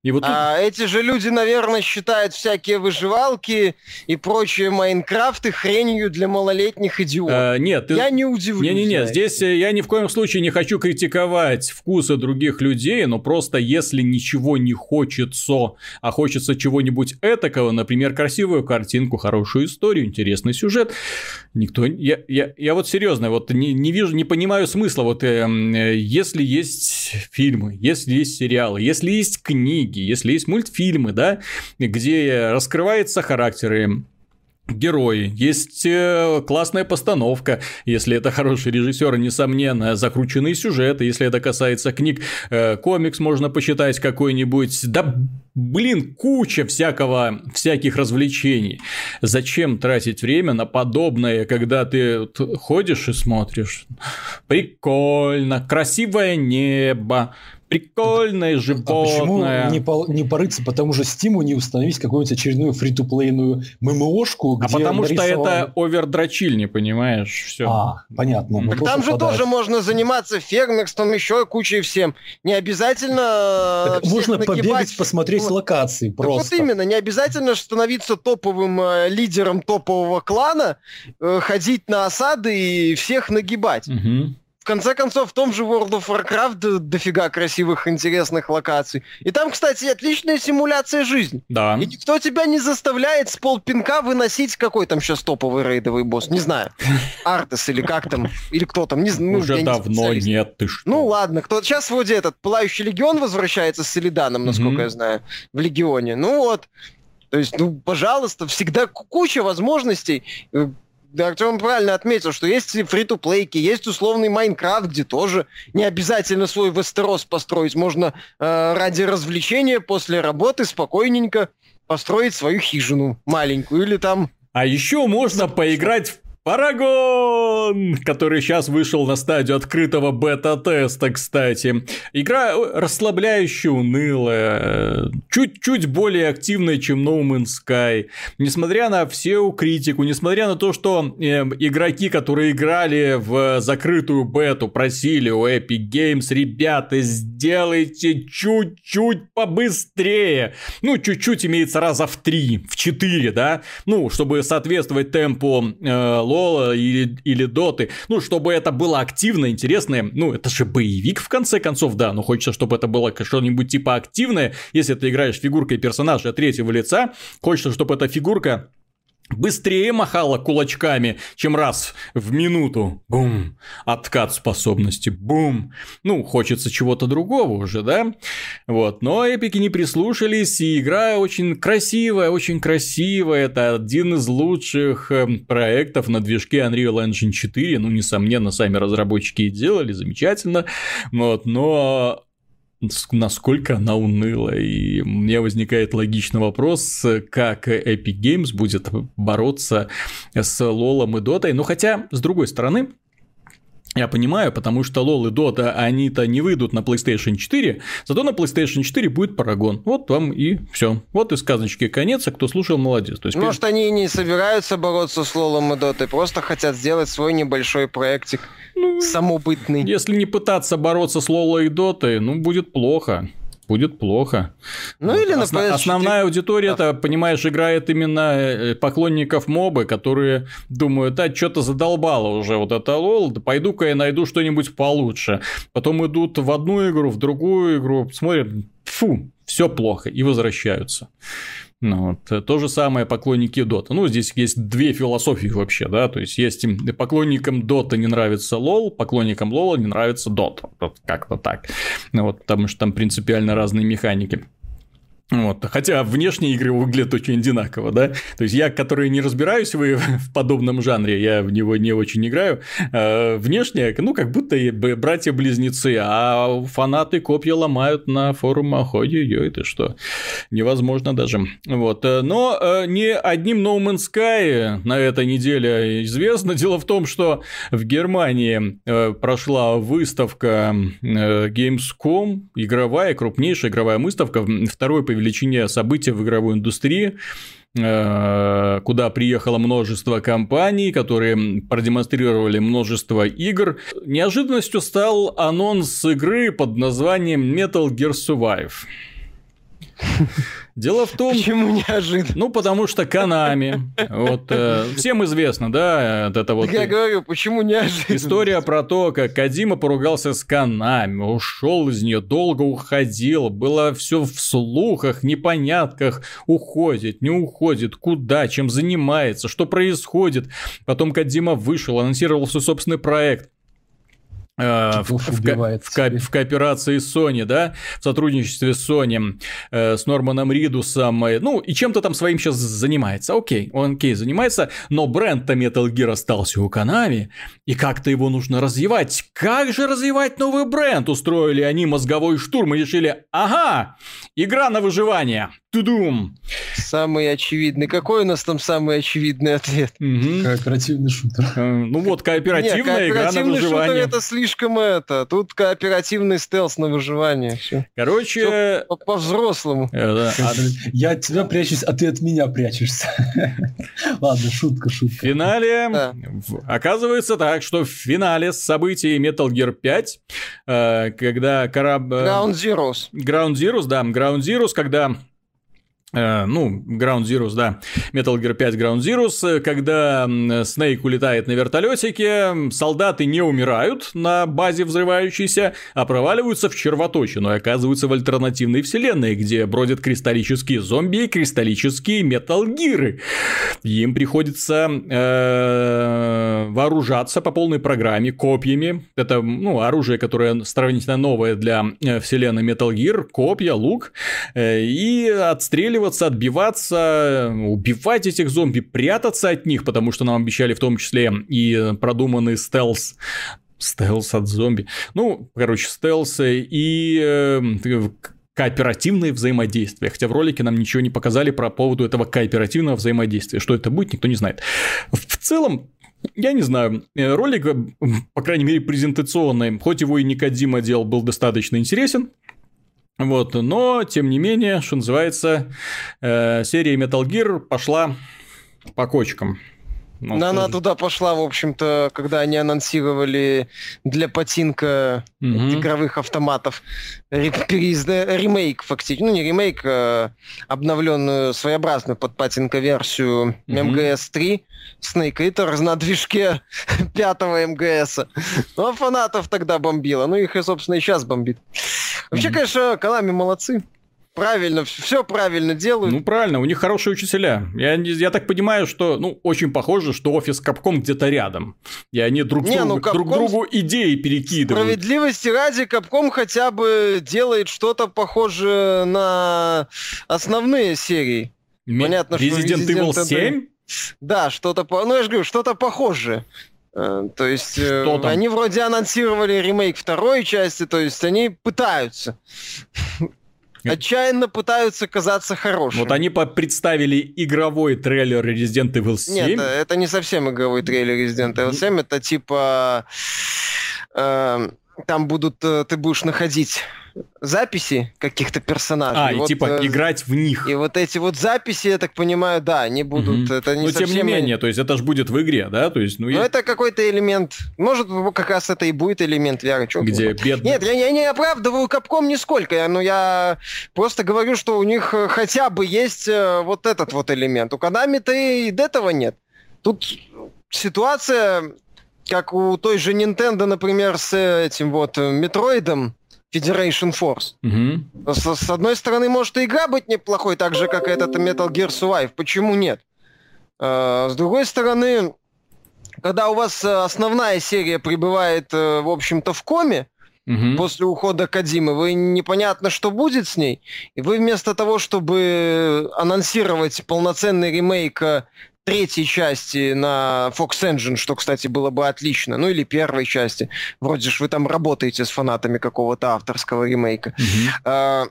И вот тут... а эти же люди, наверное, считают всякие выживалки и прочие Майнкрафты хренью для малолетних идиотов. А, нет, ты... я не удивлюсь. Не-не-не, здесь э, я ни в коем случае не хочу критиковать вкусы других людей, но просто если ничего не хочется, а хочется чего-нибудь этакого, например, красивую картинку, хорошую историю, интересный сюжет, никто... Я, я, я вот серьезно, вот не, не вижу, не понимаю смысла, вот э, э, если есть фильмы, если есть сериалы, если есть книги, если есть мультфильмы, да, где раскрываются характеры герои, есть э, классная постановка, если это хороший режиссер, несомненно, закрученный сюжет, если это касается книг, э, комикс можно посчитать какой-нибудь, да блин, куча всякого, всяких развлечений. Зачем тратить время на подобное, когда ты ходишь и смотришь? Прикольно, красивое небо, Прикольное животное. А почему не, по, не порыться по тому же Стиму, не установить какую-нибудь очередную фри-то-плейную ММОшку, А потому нарисован... что это овердрочиль, не понимаешь? Все. А, понятно. Так там же тоже можно заниматься фермерством, еще кучей всем. Не обязательно так Можно нагибать. побегать, посмотреть вот. локации просто. Так вот именно, не обязательно становиться топовым э, лидером топового клана, э, ходить на осады и всех нагибать. Угу в конце концов, в том же World of Warcraft дофига красивых, интересных локаций. И там, кстати, отличная симуляция жизни. Да. И никто тебя не заставляет с полпинка выносить какой там сейчас топовый рейдовый босс. Не знаю. Артес или как там, или кто там. Не, ну, Уже давно не нет, ты что. Ну ладно, кто сейчас вроде этот Пылающий Легион возвращается с Солиданом, насколько mm-hmm. я знаю, в Легионе. Ну вот. То есть, ну, пожалуйста, всегда куча возможностей э, Артем правильно отметил, что есть фри-то-плейки, есть условный Майнкрафт, где тоже не обязательно свой Вестерос построить. Можно э, ради развлечения после работы спокойненько построить свою хижину маленькую или там... А еще можно поиграть в Парагон, который сейчас вышел на стадию открытого бета-теста, кстати. Игра расслабляющая, унылая, чуть-чуть более активная, чем No Man's Sky. Несмотря на всю критику, несмотря на то, что э, игроки, которые играли в закрытую бету, просили у Epic Games, ребята, сделайте чуть-чуть побыстрее. Ну, чуть-чуть имеется раза в три, в четыре, да? Ну, чтобы соответствовать темпу э, Лола или, или Доты. Ну, чтобы это было активно, интересное. Ну, это же боевик, в конце концов, да. Но хочется, чтобы это было что-нибудь типа активное. Если ты играешь фигуркой персонажа третьего лица, хочется, чтобы эта фигурка быстрее махала кулачками, чем раз в минуту. Бум. Откат способности. Бум. Ну, хочется чего-то другого уже, да? Вот. Но эпики не прислушались, и игра очень красивая, очень красивая. Это один из лучших эм, проектов на движке Unreal Engine 4. Ну, несомненно, сами разработчики и делали замечательно. Вот. Но насколько она уныла. И мне возникает логичный вопрос, как Epic Games будет бороться с Лолом и Дотой. Ну, хотя, с другой стороны, я понимаю, потому что LoL и Dota, они-то не выйдут на PlayStation 4, зато на PlayStation 4 будет Paragon. Вот вам и все. Вот и сказочки конец, а кто слушал, молодец. То есть, Может, они не собираются бороться с LoL и Dota, просто хотят сделать свой небольшой проектик ну, самобытный. Если не пытаться бороться с LoL и Dota, ну, будет плохо будет плохо. Ну или на PS4. Основная аудитория, это, понимаешь, играет именно э, поклонников мобы, которые думают, да, что-то задолбало уже вот это лол, да пойду-ка я найду что-нибудь получше. Потом идут в одну игру, в другую игру, смотрят, фу, все плохо, и возвращаются. Ну, вот. Э, то же самое поклонники Дота. Ну, здесь есть две философии вообще, да, то есть есть поклонникам Дота не нравится лол, поклонникам лола не нравится Дота. Вот как-то так. Ну, вот, потому что там принципиально разные механики. Вот. Хотя внешние игры выглядят очень одинаково, да. То есть я, который не разбираюсь в, <laughs> в подобном жанре, я в него не очень играю. Э, внешне, ну, как будто братья-близнецы, а фанаты копья ломают на форумах. Ой-ой-ой, это что? Невозможно даже. Вот. Но э, не одним No Man's Sky на этой неделе известно. Дело в том, что в Германии э, прошла выставка э, Gamescom, игровая, крупнейшая игровая выставка, второй по величине события в игровой индустрии э, куда приехало множество компаний, которые продемонстрировали множество игр. Неожиданностью стал анонс игры под названием Metal Gear Survive. Дело в том... Почему неожиданно? Ну, потому что Канами. Вот, э, всем известно, да, это вот... Я говорю, почему неожиданно? История про то, как Кадима поругался с Канами, ушел из нее, долго уходил, было все в слухах, непонятках, уходит, не уходит, куда, чем занимается, что происходит. Потом Кадима вышел, анонсировал свой собственный проект. Э, в, в, в, в кооперации с Sony, да, в сотрудничестве с Sony, э, с Норманом Ридусом, э, ну, и чем-то там своим сейчас занимается, окей, он окей, занимается, но бренд-то Metal Gear остался у Konami, и как-то его нужно развивать. Как же развивать новый бренд? Устроили они мозговой штурм и решили, ага, игра на выживание, Тудум. Самый очевидный. Какой у нас там самый очевидный ответ? Угу. Кооперативный шутер. Э, ну вот, кооперативная Нет, игра на выживание. это слишком это. Тут кооперативный стелс на выживание. Все. Короче... По-взрослому. Э, а Я от тебя прячусь, а ты от меня прячешься. <laughs> Ладно, шутка, шутка. В финале... Оказывается так, что в финале событий Metal Gear 5, э, когда корабль... Ground Zeroes. Ground Zeroes, да. Ground Zeroes, когда ну, Ground Zeroes, да, Metal Gear 5 Ground Zeroes, когда Снейк улетает на вертолетике, солдаты не умирают на базе взрывающейся, а проваливаются в червоточину и оказываются в альтернативной вселенной, где бродят кристаллические зомби и кристаллические Gear. Им приходится э, вооружаться по полной программе копьями. Это, ну, оружие, которое сравнительно новое для э, вселенной Metal Gear, копья, лук, и отстреливать отстреливаться, отбиваться, убивать этих зомби, прятаться от них, потому что нам обещали в том числе и продуманный стелс стелс от зомби. Ну, короче, стелс и э, кооперативное взаимодействие. Хотя в ролике нам ничего не показали про поводу этого кооперативного взаимодействия. Что это будет, никто не знает. В целом, я не знаю, э, ролик, по крайней мере, презентационный, хоть его и Никодима делал, был достаточно интересен. Вот, но, тем не менее, что называется, э, серия Metal Gear пошла по кочкам. Ну, Но она туда пошла, в общем-то, когда они анонсировали для потинка угу. игровых автоматов ремейк, фактически. Ну, не ремейк, а обновленную своеобразную под патинка версию угу. МГС-3 Snake Eater на движке пятого МГС. Ну, а фанатов тогда бомбило. Ну, их, и, собственно, и сейчас бомбит. Вообще, угу. конечно, Канами молодцы правильно, все правильно делают. Ну, правильно, у них хорошие учителя. Я, я так понимаю, что, ну, очень похоже, что офис Капком где-то рядом. И они друг, Не, другу, ну, Capcom... друг другу идеи перекидывают. Справедливости ради, Капком хотя бы делает что-то похожее на основные серии. Ми... Понятно, Resident что Resident Evil 7? Да, что-то, ну, я же говорю, что-то похожее. Э, то есть э, они вроде анонсировали ремейк второй части, то есть они пытаются. Отчаянно пытаются казаться хорошими. Вот они представили игровой трейлер Resident Evil 7. Нет, это не совсем игровой трейлер Resident Evil 7, это типа... Э, там будут, э, ты будешь находить записи каких-то персонажей. А, и, вот, типа э, играть в них. И вот эти вот записи, я так понимаю, да, они будут... Угу. Это не Но совсем... тем не менее, то есть это же будет в игре, да? То есть, ну, ну я... это какой-то элемент. Может, как раз это и будет элемент VR. Чё Где бедный... Нет, я, я не оправдываю Капком нисколько, но я просто говорю, что у них э, хотя бы есть э, вот этот вот элемент. У Konami-то и до этого нет. Тут ситуация, как у той же Nintendo, например, с этим вот Метроидом, Federation Force. Угу. С, с одной стороны, может и игра быть неплохой, так же, как этот Metal Gear Survive. Почему нет? А, с другой стороны, когда у вас э, основная серия прибывает, э, в общем-то, в коме, угу. после ухода Кадимы, вы непонятно, что будет с ней, и вы вместо того, чтобы анонсировать полноценный ремейк э, третьей части на Fox Engine, что, кстати, было бы отлично, ну или первой части. Вроде же вы там работаете с фанатами какого-то авторского ремейка. Mm-hmm.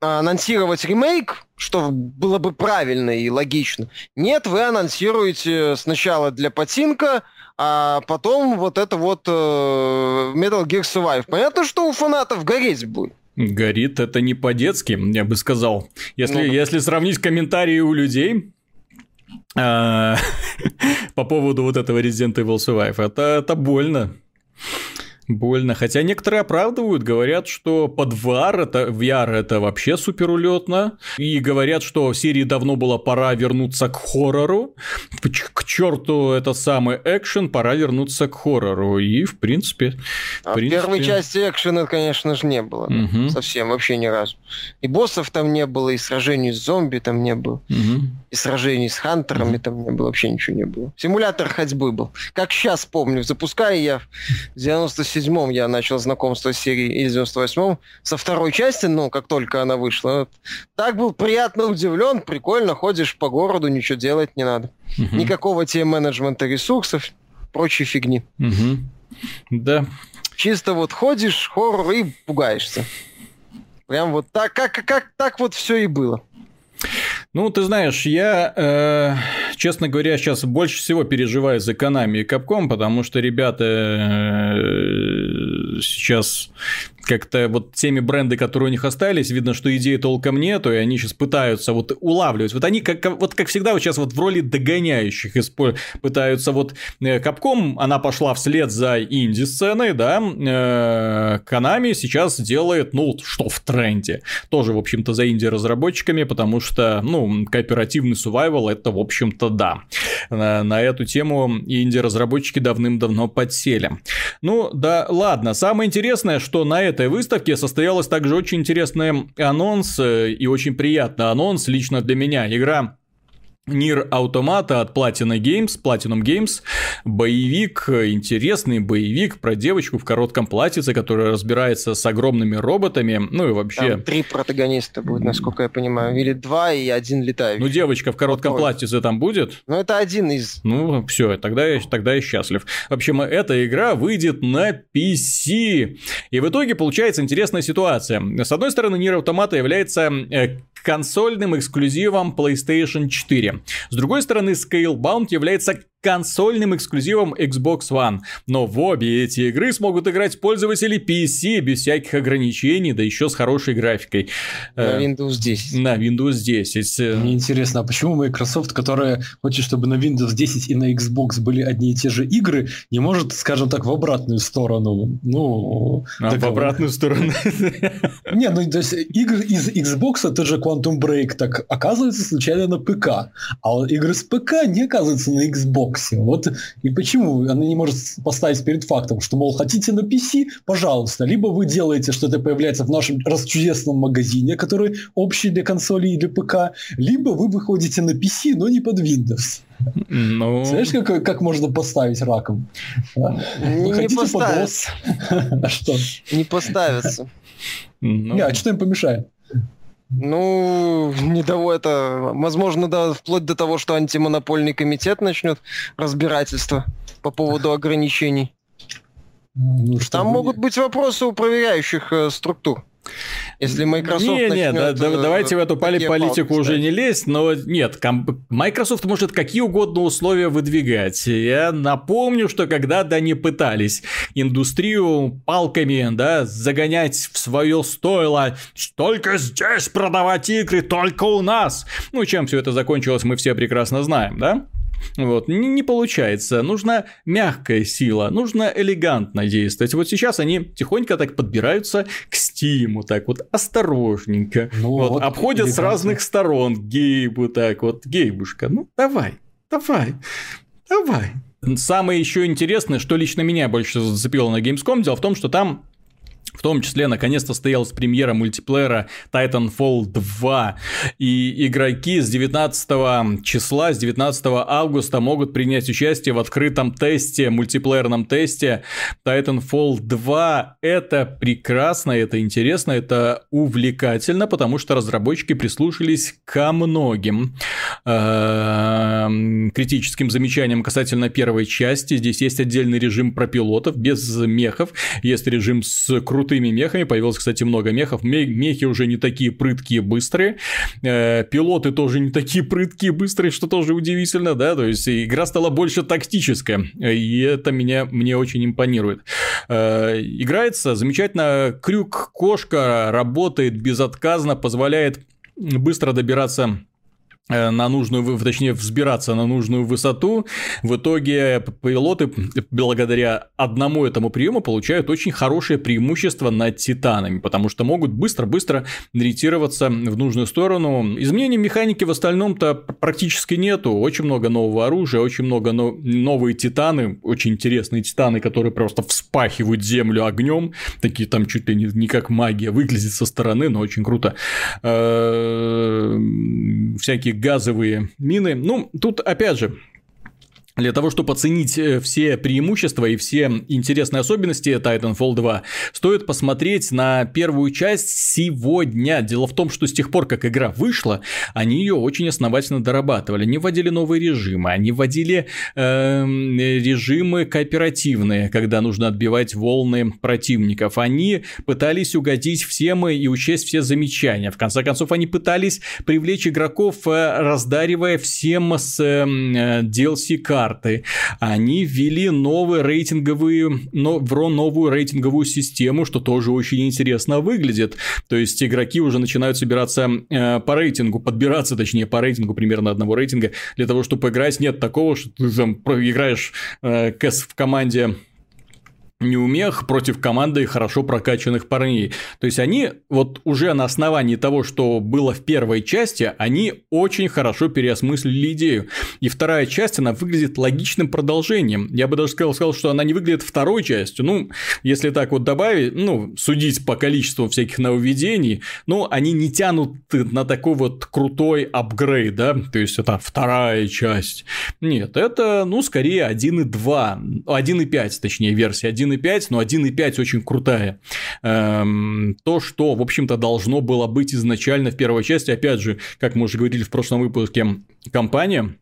анонсировать ремейк, что было бы правильно и логично. Нет, вы анонсируете сначала для Патинка, а потом вот это вот э, Metal Gear Survive. Понятно, что у фанатов гореть будет. Горит это не по-детски, я бы сказал. Если, ну, если сравнить комментарии у людей, а, <laughs> по поводу вот этого Resident Evil Survive. Это, это больно. Больно. Хотя некоторые оправдывают, говорят, что под VR это, VR это вообще супер улетно. И говорят, что серии давно было пора вернуться к хоррору. К черту это самый экшен, пора вернуться к хоррору. И в принципе... В, а принципе... в первой части экшена, конечно же, не было. Угу. Совсем, вообще ни разу. И боссов там не было, и сражений с зомби там не было. Угу. и сражений с хантерами, mm-hmm. там не было, вообще ничего не было. Симулятор ходьбы был. Как сейчас помню, запуская я в 97-м я начал знакомство с серией, и в 98-м со второй части, ну, как только она вышла. Так был приятно удивлен, прикольно, ходишь по городу, ничего делать не надо. Mm-hmm. Никакого тебе менеджмента ресурсов, прочей фигни. Mm-hmm. Да. Чисто вот ходишь, хоррор и пугаешься. Прям вот так, как, как так вот все и было. Ну, ты знаешь, я, э, честно говоря, сейчас больше всего переживаю за Konami и Capcom, потому что ребята э, сейчас как-то вот теми бренды, которые у них остались, видно, что идеи толком нету, и они сейчас пытаются вот улавливать. Вот они, как, вот как всегда, вот сейчас вот в роли догоняющих пытаются вот Капком, э, она пошла вслед за инди-сценой, да, Канами э, сейчас делает, ну, что в тренде. Тоже, в общем-то, за инди-разработчиками, потому что, ну, кооперативный сувайвал это, в общем-то, да. На, на эту тему инди-разработчики давным-давно подсели. Ну, да, ладно. Самое интересное, что на это этой выставке состоялась также очень интересный анонс э, и очень приятный анонс лично для меня. Игра Нир Автомата от Platinum Games, Platinum Games, боевик, интересный боевик про девочку в коротком платьице, которая разбирается с огромными роботами, ну и вообще... Там три протагониста будет, насколько я понимаю, или два и один летающий. Ну девочка в коротком Какой? платьице там будет? Ну это один из... Ну все, тогда я, тогда я счастлив. В общем, эта игра выйдет на PC. И в итоге получается интересная ситуация. С одной стороны, Нир Автомата является э, консольным эксклюзивом PlayStation 4. С другой стороны, Scalebound является консольным эксклюзивом Xbox One. Но в обе эти игры смогут играть пользователи PC без всяких ограничений, да еще с хорошей графикой. На э, Windows 10. На Windows 10. Мне интересно, а почему Microsoft, которая хочет, чтобы на Windows 10 и на Xbox были одни и те же игры, не может, скажем так, в обратную сторону? Ну, а в обратную сторону? <laughs> Не, ну то есть игры из Xbox, тот же Quantum Break, так оказывается случайно на ПК, а игры с ПК не оказываются на Xbox. Xbox. Вот и почему она не может поставить перед фактом, что, мол, хотите на PC, пожалуйста, либо вы делаете, что это появляется в нашем расчудесном магазине, который общий для консолей и для ПК, либо вы выходите на PC, но не под Windows. Ну... Знаешь, как, как можно поставить раком? А? Не, не поставится. <laughs> А что? Не поставится. Ну... Не, а что им помешает? Ну, не того это... Возможно, да, вплоть до того, что антимонопольный комитет начнет разбирательство по поводу ограничений. Ну, Там могут быть вопросы у проверяющих э, структур. Если Microsoft не, не, да, да, давайте в эту политику уже не лезть, но нет, Microsoft может какие угодно условия выдвигать. Я напомню, что когда-то они пытались индустрию палками, да, загонять в свое стойло, только здесь продавать игры, только у нас. Ну, чем все это закончилось, мы все прекрасно знаем, да? Вот, не, не получается. Нужна мягкая сила, нужно элегантно действовать. Вот сейчас они тихонько так подбираются к стиму, так вот осторожненько. Ну, вот, вот обходят элегантно. с разных сторон. Гейбу так вот, Гейбушка, ну давай, давай, давай. Самое еще интересное, что лично меня больше зацепило на Gamescom, дело в том, что там в том числе, наконец-то состоялась премьера мультиплеера Titanfall 2. И игроки с 19 числа, с 19 августа могут принять участие в открытом тесте, мультиплеерном тесте Titanfall 2. Это прекрасно, это интересно, это увлекательно, потому что разработчики прислушались ко многим эм, критическим замечаниям касательно первой части. Здесь есть отдельный режим про пилотов без мехов, есть режим с крутым крутыми мехами. Появилось, кстати, много мехов. Мехи уже не такие прыткие, быстрые. Э, пилоты тоже не такие прыткие, быстрые, что тоже удивительно, да. То есть игра стала больше тактическая. И это меня, мне очень импонирует. Э, играется замечательно. Крюк-кошка работает безотказно, позволяет быстро добираться на нужную, точнее, взбираться на нужную высоту. В итоге пилоты благодаря одному этому приему получают очень хорошее преимущество над титанами, потому что могут быстро-быстро ориентироваться в нужную сторону. Изменений механики в остальном-то практически нету. Очень много нового оружия, очень много но... новые титаны, очень интересные титаны, которые просто вспахивают землю огнем. Такие там чуть ли не, не как магия. Выглядит со стороны, но очень круто. Э, всякие газовые мины. Ну, тут опять же, для того, чтобы оценить э, все преимущества и все интересные особенности Titanfall 2, стоит посмотреть на первую часть сегодня. Дело в том, что с тех пор, как игра вышла, они ее очень основательно дорабатывали. Они вводили новые режимы, они вводили э, режимы кооперативные, когда нужно отбивать волны противников. Они пытались угодить всем и учесть все замечания. В конце концов, они пытались привлечь игроков, э, раздаривая всем с э, DLC карт карты. Они ввели новые рейтинговые, но, новую рейтинговую систему, что тоже очень интересно выглядит. То есть игроки уже начинают собираться э, по рейтингу, подбираться, точнее, по рейтингу примерно одного рейтинга, для того, чтобы играть. Нет такого, что ты там играешь э, в команде неумех против команды хорошо прокачанных парней. То есть они вот уже на основании того, что было в первой части, они очень хорошо переосмыслили идею. И вторая часть, она выглядит логичным продолжением. Я бы даже сказал, сказал что она не выглядит второй частью. Ну, если так вот добавить, ну, судить по количеству всяких нововведений, ну, они не тянут на такой вот крутой апгрейд, да, то есть это вторая часть. Нет, это, ну, скорее 1.2, 1.5, точнее, версия 1 1.5, но 1.5 очень крутая. Эм, то, что, в общем-то, должно было быть изначально в первой части, опять же, как мы уже говорили в прошлом выпуске, компания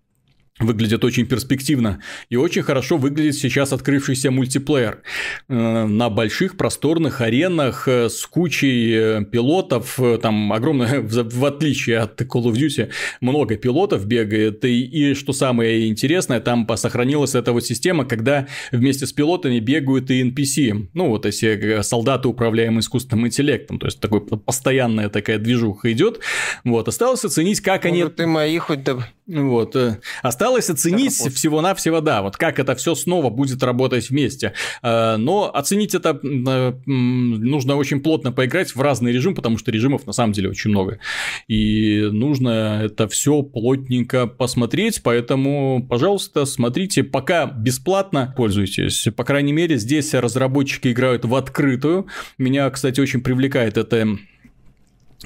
выглядит очень перспективно и очень хорошо выглядит сейчас открывшийся мультиплеер. Э, на больших просторных аренах э, с кучей э, пилотов, там огромное, <laughs> в отличие от Call of Duty, много пилотов бегает, и, и что самое интересное, там сохранилась эта вот система, когда вместе с пилотами бегают и NPC, ну вот эти солдаты, управляемые искусственным интеллектом, то есть такой постоянная такая движуха идет, вот, осталось оценить, как Может, они... ты мои хоть... Вот, осталось Осталось оценить всего-навсего, да, вот как это все снова будет работать вместе. Э, но оценить это э, нужно очень плотно поиграть в разный режим, потому что режимов на самом деле очень много. И нужно это все плотненько посмотреть, поэтому, пожалуйста, смотрите, пока бесплатно пользуйтесь. По крайней мере, здесь разработчики играют в открытую. Меня, кстати, очень привлекает это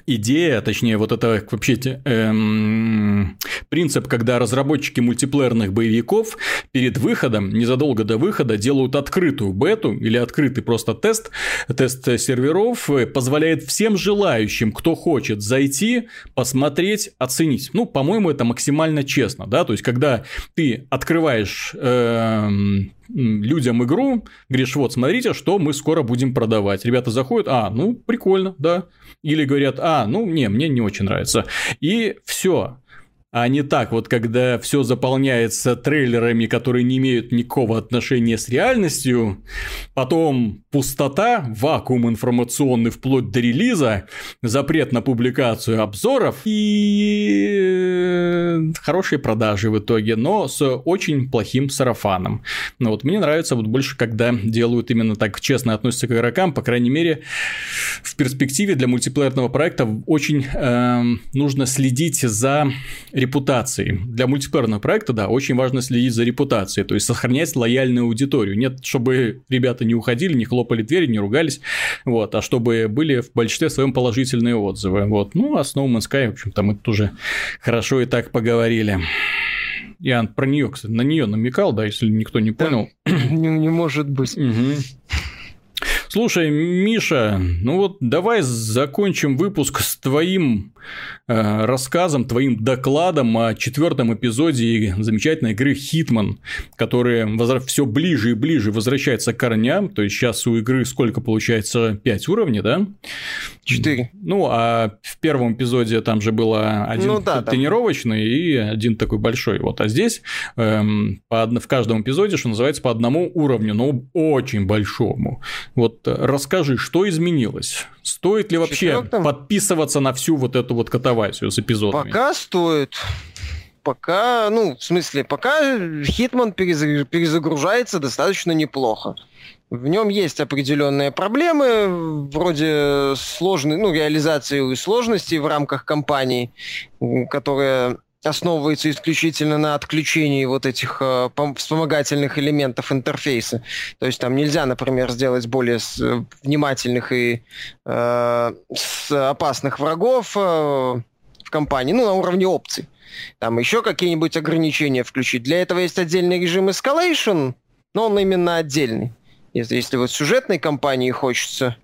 идея, точнее, вот это вообще эм, принцип, когда разработчики мультиплеерных боевиков перед выходом, незадолго до выхода, делают открытую бету или открытый просто тест, тест серверов, э, позволяет всем желающим, кто хочет зайти, посмотреть, оценить. Ну, по-моему, это максимально честно, да, то есть, когда ты открываешь эм, людям игру, говоришь, вот, смотрите, что мы скоро будем продавать. Ребята заходят, а, ну, прикольно, да. Или говорят, а, ну, не, мне не очень нравится. И все а не так вот, когда все заполняется трейлерами, которые не имеют никакого отношения с реальностью, потом пустота, вакуум информационный вплоть до релиза, запрет на публикацию обзоров и э, хорошие продажи в итоге, но с очень плохим сарафаном. Но вот мне нравится вот больше, когда делают именно так честно относятся к игрокам, по крайней мере, в перспективе для мультиплеерного проекта очень э, нужно следить за репутацией. Для мультиплеерного проекта, да, очень важно следить за репутацией, то есть сохранять лояльную аудиторию. Нет, чтобы ребята не уходили, не хлопали двери, не ругались, вот, а чтобы были в большинстве своем положительные отзывы. Вот. Ну, а с No Man's Sky, в общем-то, мы тоже хорошо и так поговорили. Я про нее, кстати, на нее намекал, да, если никто не понял. Да, <clears throat> не, не может быть. Угу. Слушай, Миша, ну вот давай закончим выпуск с твоим э, рассказом, твоим докладом о четвертом эпизоде замечательной игры Hitman, которая возра... все ближе и ближе возвращается к корням. То есть сейчас у игры сколько получается? 5 уровней, да? 4. Ну, а в первом эпизоде там же было один ну, да, тренировочный там... и один такой большой. Вот, а здесь эм, по од... в каждом эпизоде, что называется, по одному уровню, но очень большому. Вот расскажи, что изменилось? Стоит ли вообще Четвертом? подписываться на всю вот эту вот катавасию с эпизодами? Пока стоит. Пока, ну, в смысле, пока Хитман перезагружается достаточно неплохо. В нем есть определенные проблемы, вроде сложной, ну, реализации сложностей в рамках компании, которые основывается исключительно на отключении вот этих э, вспомогательных элементов интерфейса. То есть там нельзя, например, сделать более с, э, внимательных и э, с опасных врагов э, в компании, ну, на уровне опций. там еще какие-нибудь ограничения включить. Для этого есть отдельный режим Escalation, но он именно отдельный. Если, если вот сюжетной кампании хочется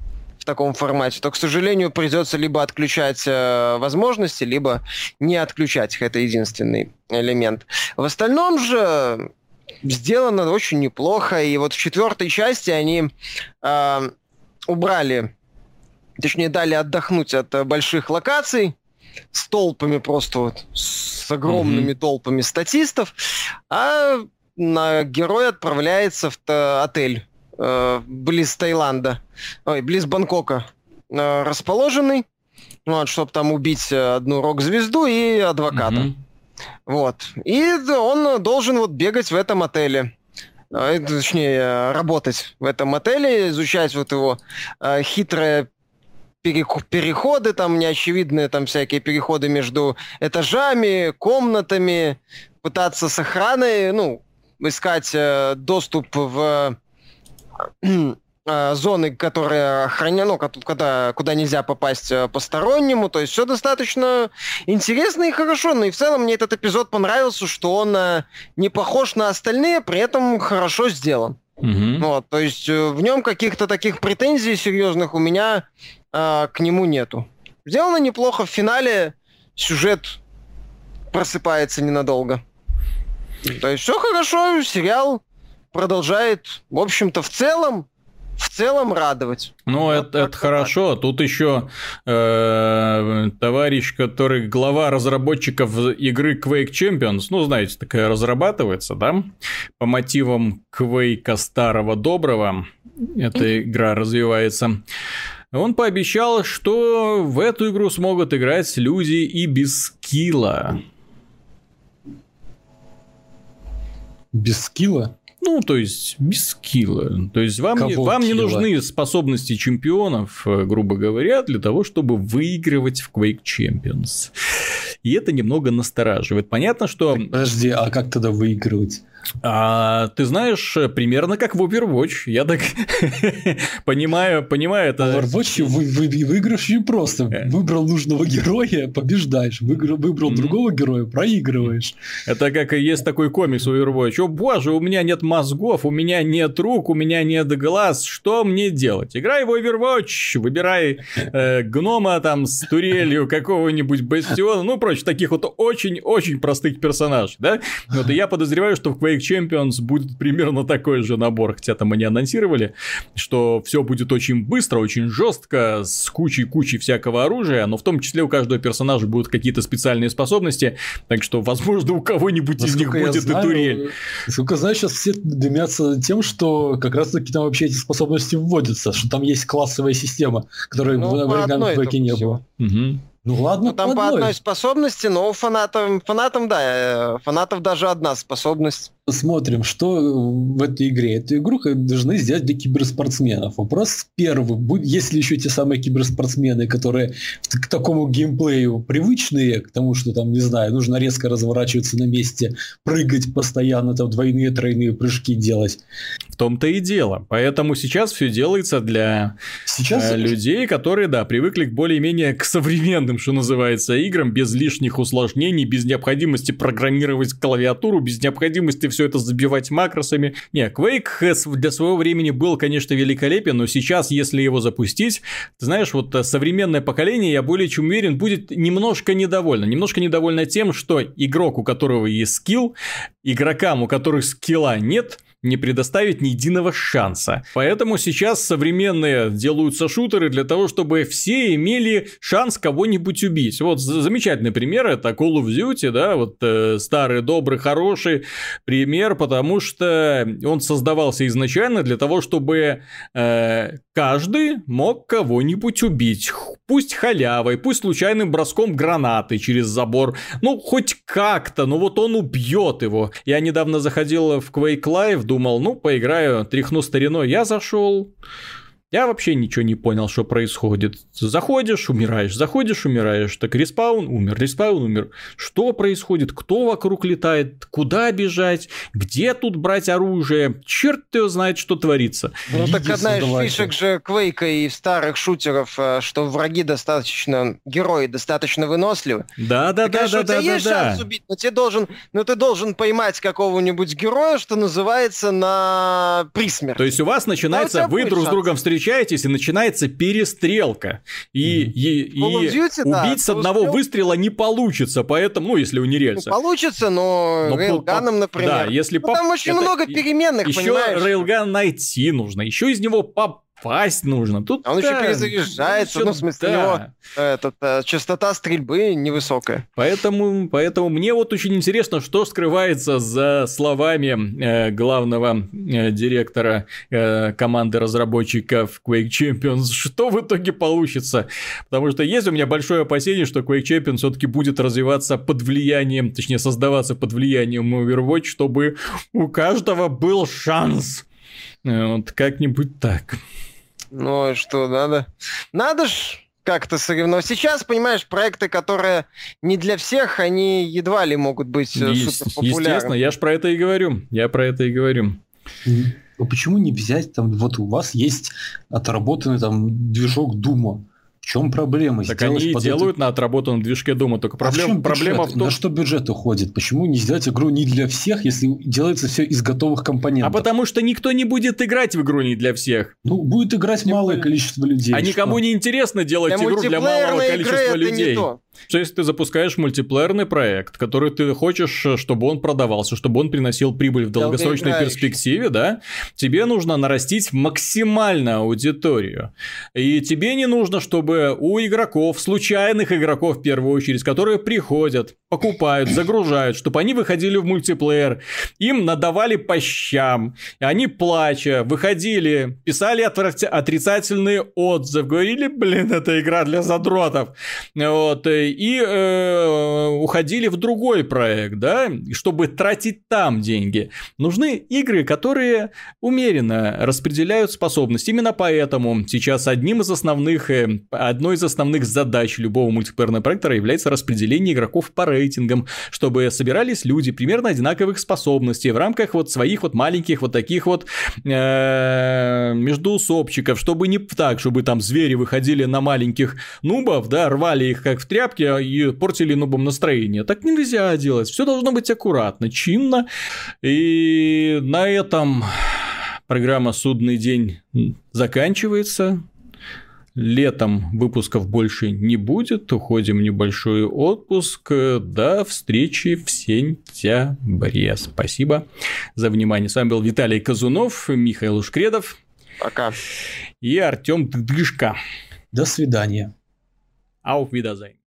в таком формате, то, к сожалению, придется либо отключать э, возможности, либо не отключать их. Это единственный элемент. В остальном же сделано очень неплохо. И вот в четвертой части они э, убрали, точнее, дали отдохнуть от больших локаций с толпами просто вот, с огромными mm-hmm. толпами статистов, а на герой отправляется в отель э, близ Таиланда, ой, близ Бангкока э, расположенный, вот, чтобы там убить одну рок-звезду и адвоката. Mm-hmm. Вот. И он должен вот бегать в этом отеле. Э, точнее, работать в этом отеле, изучать вот его э, хитрое переходы, там неочевидные там всякие переходы между этажами, комнатами, пытаться с охраной, ну, искать э, доступ в э, зоны, которые охраняют, ну, куда, куда нельзя попасть э, постороннему. То есть все достаточно интересно и хорошо. Но и в целом мне этот эпизод понравился, что он э, не похож на остальные, при этом хорошо сделан. Угу. Вот, то есть э, в нем каких-то таких претензий серьезных у меня э, к нему нету. Сделано неплохо. В финале сюжет просыпается ненадолго. То есть все хорошо, сериал продолжает, в общем-то, в целом, в целом радовать. Ну, вот это, это хорошо. Тут еще э, товарищ, который глава разработчиков игры Quake Champions, ну, знаете, такая разрабатывается, да, по мотивам Quake старого доброго. Эта игра развивается. Он пообещал, что в эту игру смогут играть люди и без скилла. Без скилла? Ну, то есть, без скилла. То есть, вам, не, вам не нужны способности чемпионов, э, грубо говоря, для того, чтобы выигрывать в Quake Champions. И это немного настораживает. Понятно, что... Так, подожди, а как тогда выигрывать? А, ты знаешь, примерно как в Overwatch. Я так <laughs> понимаю, понимаю это. В Overwatch вы, вы, выигрыш не просто. Э. Выбрал нужного героя, побеждаешь. Выиграл, выбрал mm-hmm. другого героя, проигрываешь. Это как и есть такой комикс Overwatch. О боже, у меня нет мозгов, у меня нет рук, у меня нет глаз. Что мне делать? Играй в Overwatch, выбирай э, гнома там с турелью какого-нибудь бастиона, ну, прочь, таких вот очень-очень простых персонажей, да? Вот и я подозреваю, что в Quake Quake Champions будет примерно такой же набор, хотя там они анонсировали, что все будет очень быстро, очень жестко, с кучей-кучей всякого оружия, но в том числе у каждого персонажа будут какие-то специальные способности, так что, возможно, у кого-нибудь из них будет знаю, и турель. Сколько знаю, сейчас все дымятся тем, что как раз-таки там вообще эти способности вводятся, что там есть классовая система, которой ну, в оригинальном Quake не было. Угу. Ну ладно, ну, там по одной. по одной способности, но фанатам, фанатам, да, э, фанатов даже одна способность. Смотрим, что в этой игре. Эту игру должны сделать для киберспортсменов. Вопрос первый. Есть ли еще те самые киберспортсмены, которые к такому геймплею привычные, к тому, что там, не знаю, нужно резко разворачиваться на месте, прыгать постоянно, там двойные, тройные прыжки делать. В том-то и дело. Поэтому сейчас все делается для сейчас... э, людей, которые, да, привыкли более-менее к современным что называется, играм, без лишних усложнений, без необходимости программировать клавиатуру, без необходимости все это забивать макросами. Не, Quake для своего времени был, конечно, великолепен, но сейчас, если его запустить, ты знаешь, вот э, современное поколение, я более чем уверен, будет немножко недовольно. Немножко недовольно тем, что игрок, у которого есть скилл, игрокам, у которых скилла нет, не предоставить ни единого шанса. Поэтому сейчас современные делаются шутеры для того, чтобы все имели шанс кого-нибудь убить. Вот замечательный пример это Call of Duty, да, вот э, старый, добрый, хороший пример, потому что он создавался изначально для того, чтобы э, каждый мог кого-нибудь убить. Пусть халявой, пусть случайным броском гранаты через забор. Ну, хоть как-то, но вот он убьет его. Я недавно заходил в Quake Live, думал, ну, поиграю, тряхну стариной. Я зашел, Я вообще ничего не понял, что происходит. Заходишь, умираешь, заходишь, умираешь. Так респаун, умер, респаун, умер. Что происходит? Кто вокруг летает? Куда бежать? Где тут брать оружие? Черт его знает, что творится. Ну так одна из фишек же Квейка и старых шутеров, э, что враги достаточно, герои достаточно выносливы. Да, да, да, да, да, есть да, шанс убить, но тебе должен, но ты должен поймать какого-нибудь героя, что называется, на присмерть. То есть у вас начинается, вы друг с другом встречаетесь, и начинается перестрелка. И, и, и Duty, убить да, с одного успел... выстрела не получится, поэтому, ну, если у не рельса. Ну, получится, но, но рейлганом, например. Да, если ну, Там очень это... много переменных, еще понимаешь? рейлган найти нужно, еще из него поп попасть нужно. Тут а он да, еще перезаряжается, ну, в смысле, да. него этот, э, частота стрельбы невысокая. Поэтому, поэтому мне вот очень интересно, что скрывается за словами э, главного э, директора э, команды разработчиков Quake Champions. Что в итоге получится? Потому что есть у меня большое опасение, что Quake Champions все-таки будет развиваться под влиянием, точнее, создаваться под влиянием Overwatch, чтобы у каждого был шанс. Э, вот как-нибудь так. Ну, что, надо? Надо ж как-то соревновать. Сейчас, понимаешь, проекты, которые не для всех, они едва ли могут быть э, Есть, суперпопулярны. Естественно, я ж про это и говорю. Я про это и говорю. Ну, почему не взять там, вот у вас есть отработанный там движок Дума, в чем проблема? Так они и делают это... на отработанном движке дома, только проблема, а в проблема в том... На что бюджет уходит? Почему не сделать игру не для всех, если делается все из готовых компонентов? А потому что никто не будет играть в игру не для всех. Ну, будет играть малое количество людей. А что? никому не интересно делать для игру для малого количества людей. Что если ты запускаешь мультиплеерный проект, который ты хочешь, чтобы он продавался, чтобы он приносил прибыль в долгосрочной перспективе, да, тебе нужно нарастить максимально аудиторию. И тебе не нужно, чтобы у игроков, случайных игроков в первую очередь, которые приходят, покупают, загружают, чтобы они выходили в мультиплеер, им надавали по щам, они плача выходили, писали отрицательные отзывы, говорили, блин, это игра для задротов. Вот, и э, уходили в другой проект, да, чтобы тратить там деньги. Нужны игры, которые умеренно распределяют способность. Именно поэтому сейчас одним из основных, э, одной из основных задач любого мультиплеерного проекта является распределение игроков по рейтингам, чтобы собирались люди примерно одинаковых способностей в рамках вот своих вот маленьких вот таких вот э, междуусобчиков, чтобы не так, чтобы там звери выходили на маленьких нубов, да, рвали их как в тряпке, тряпки и портили нубам настроение. Так нельзя делать. Все должно быть аккуратно, чинно. И на этом программа «Судный день» заканчивается. Летом выпусков больше не будет, уходим в небольшой отпуск. До встречи в сентябре. Спасибо за внимание. С вами был Виталий Казунов, Михаил Ушкредов. Пока. И Артем Дышка. До свидания. Auf Wiedersehen.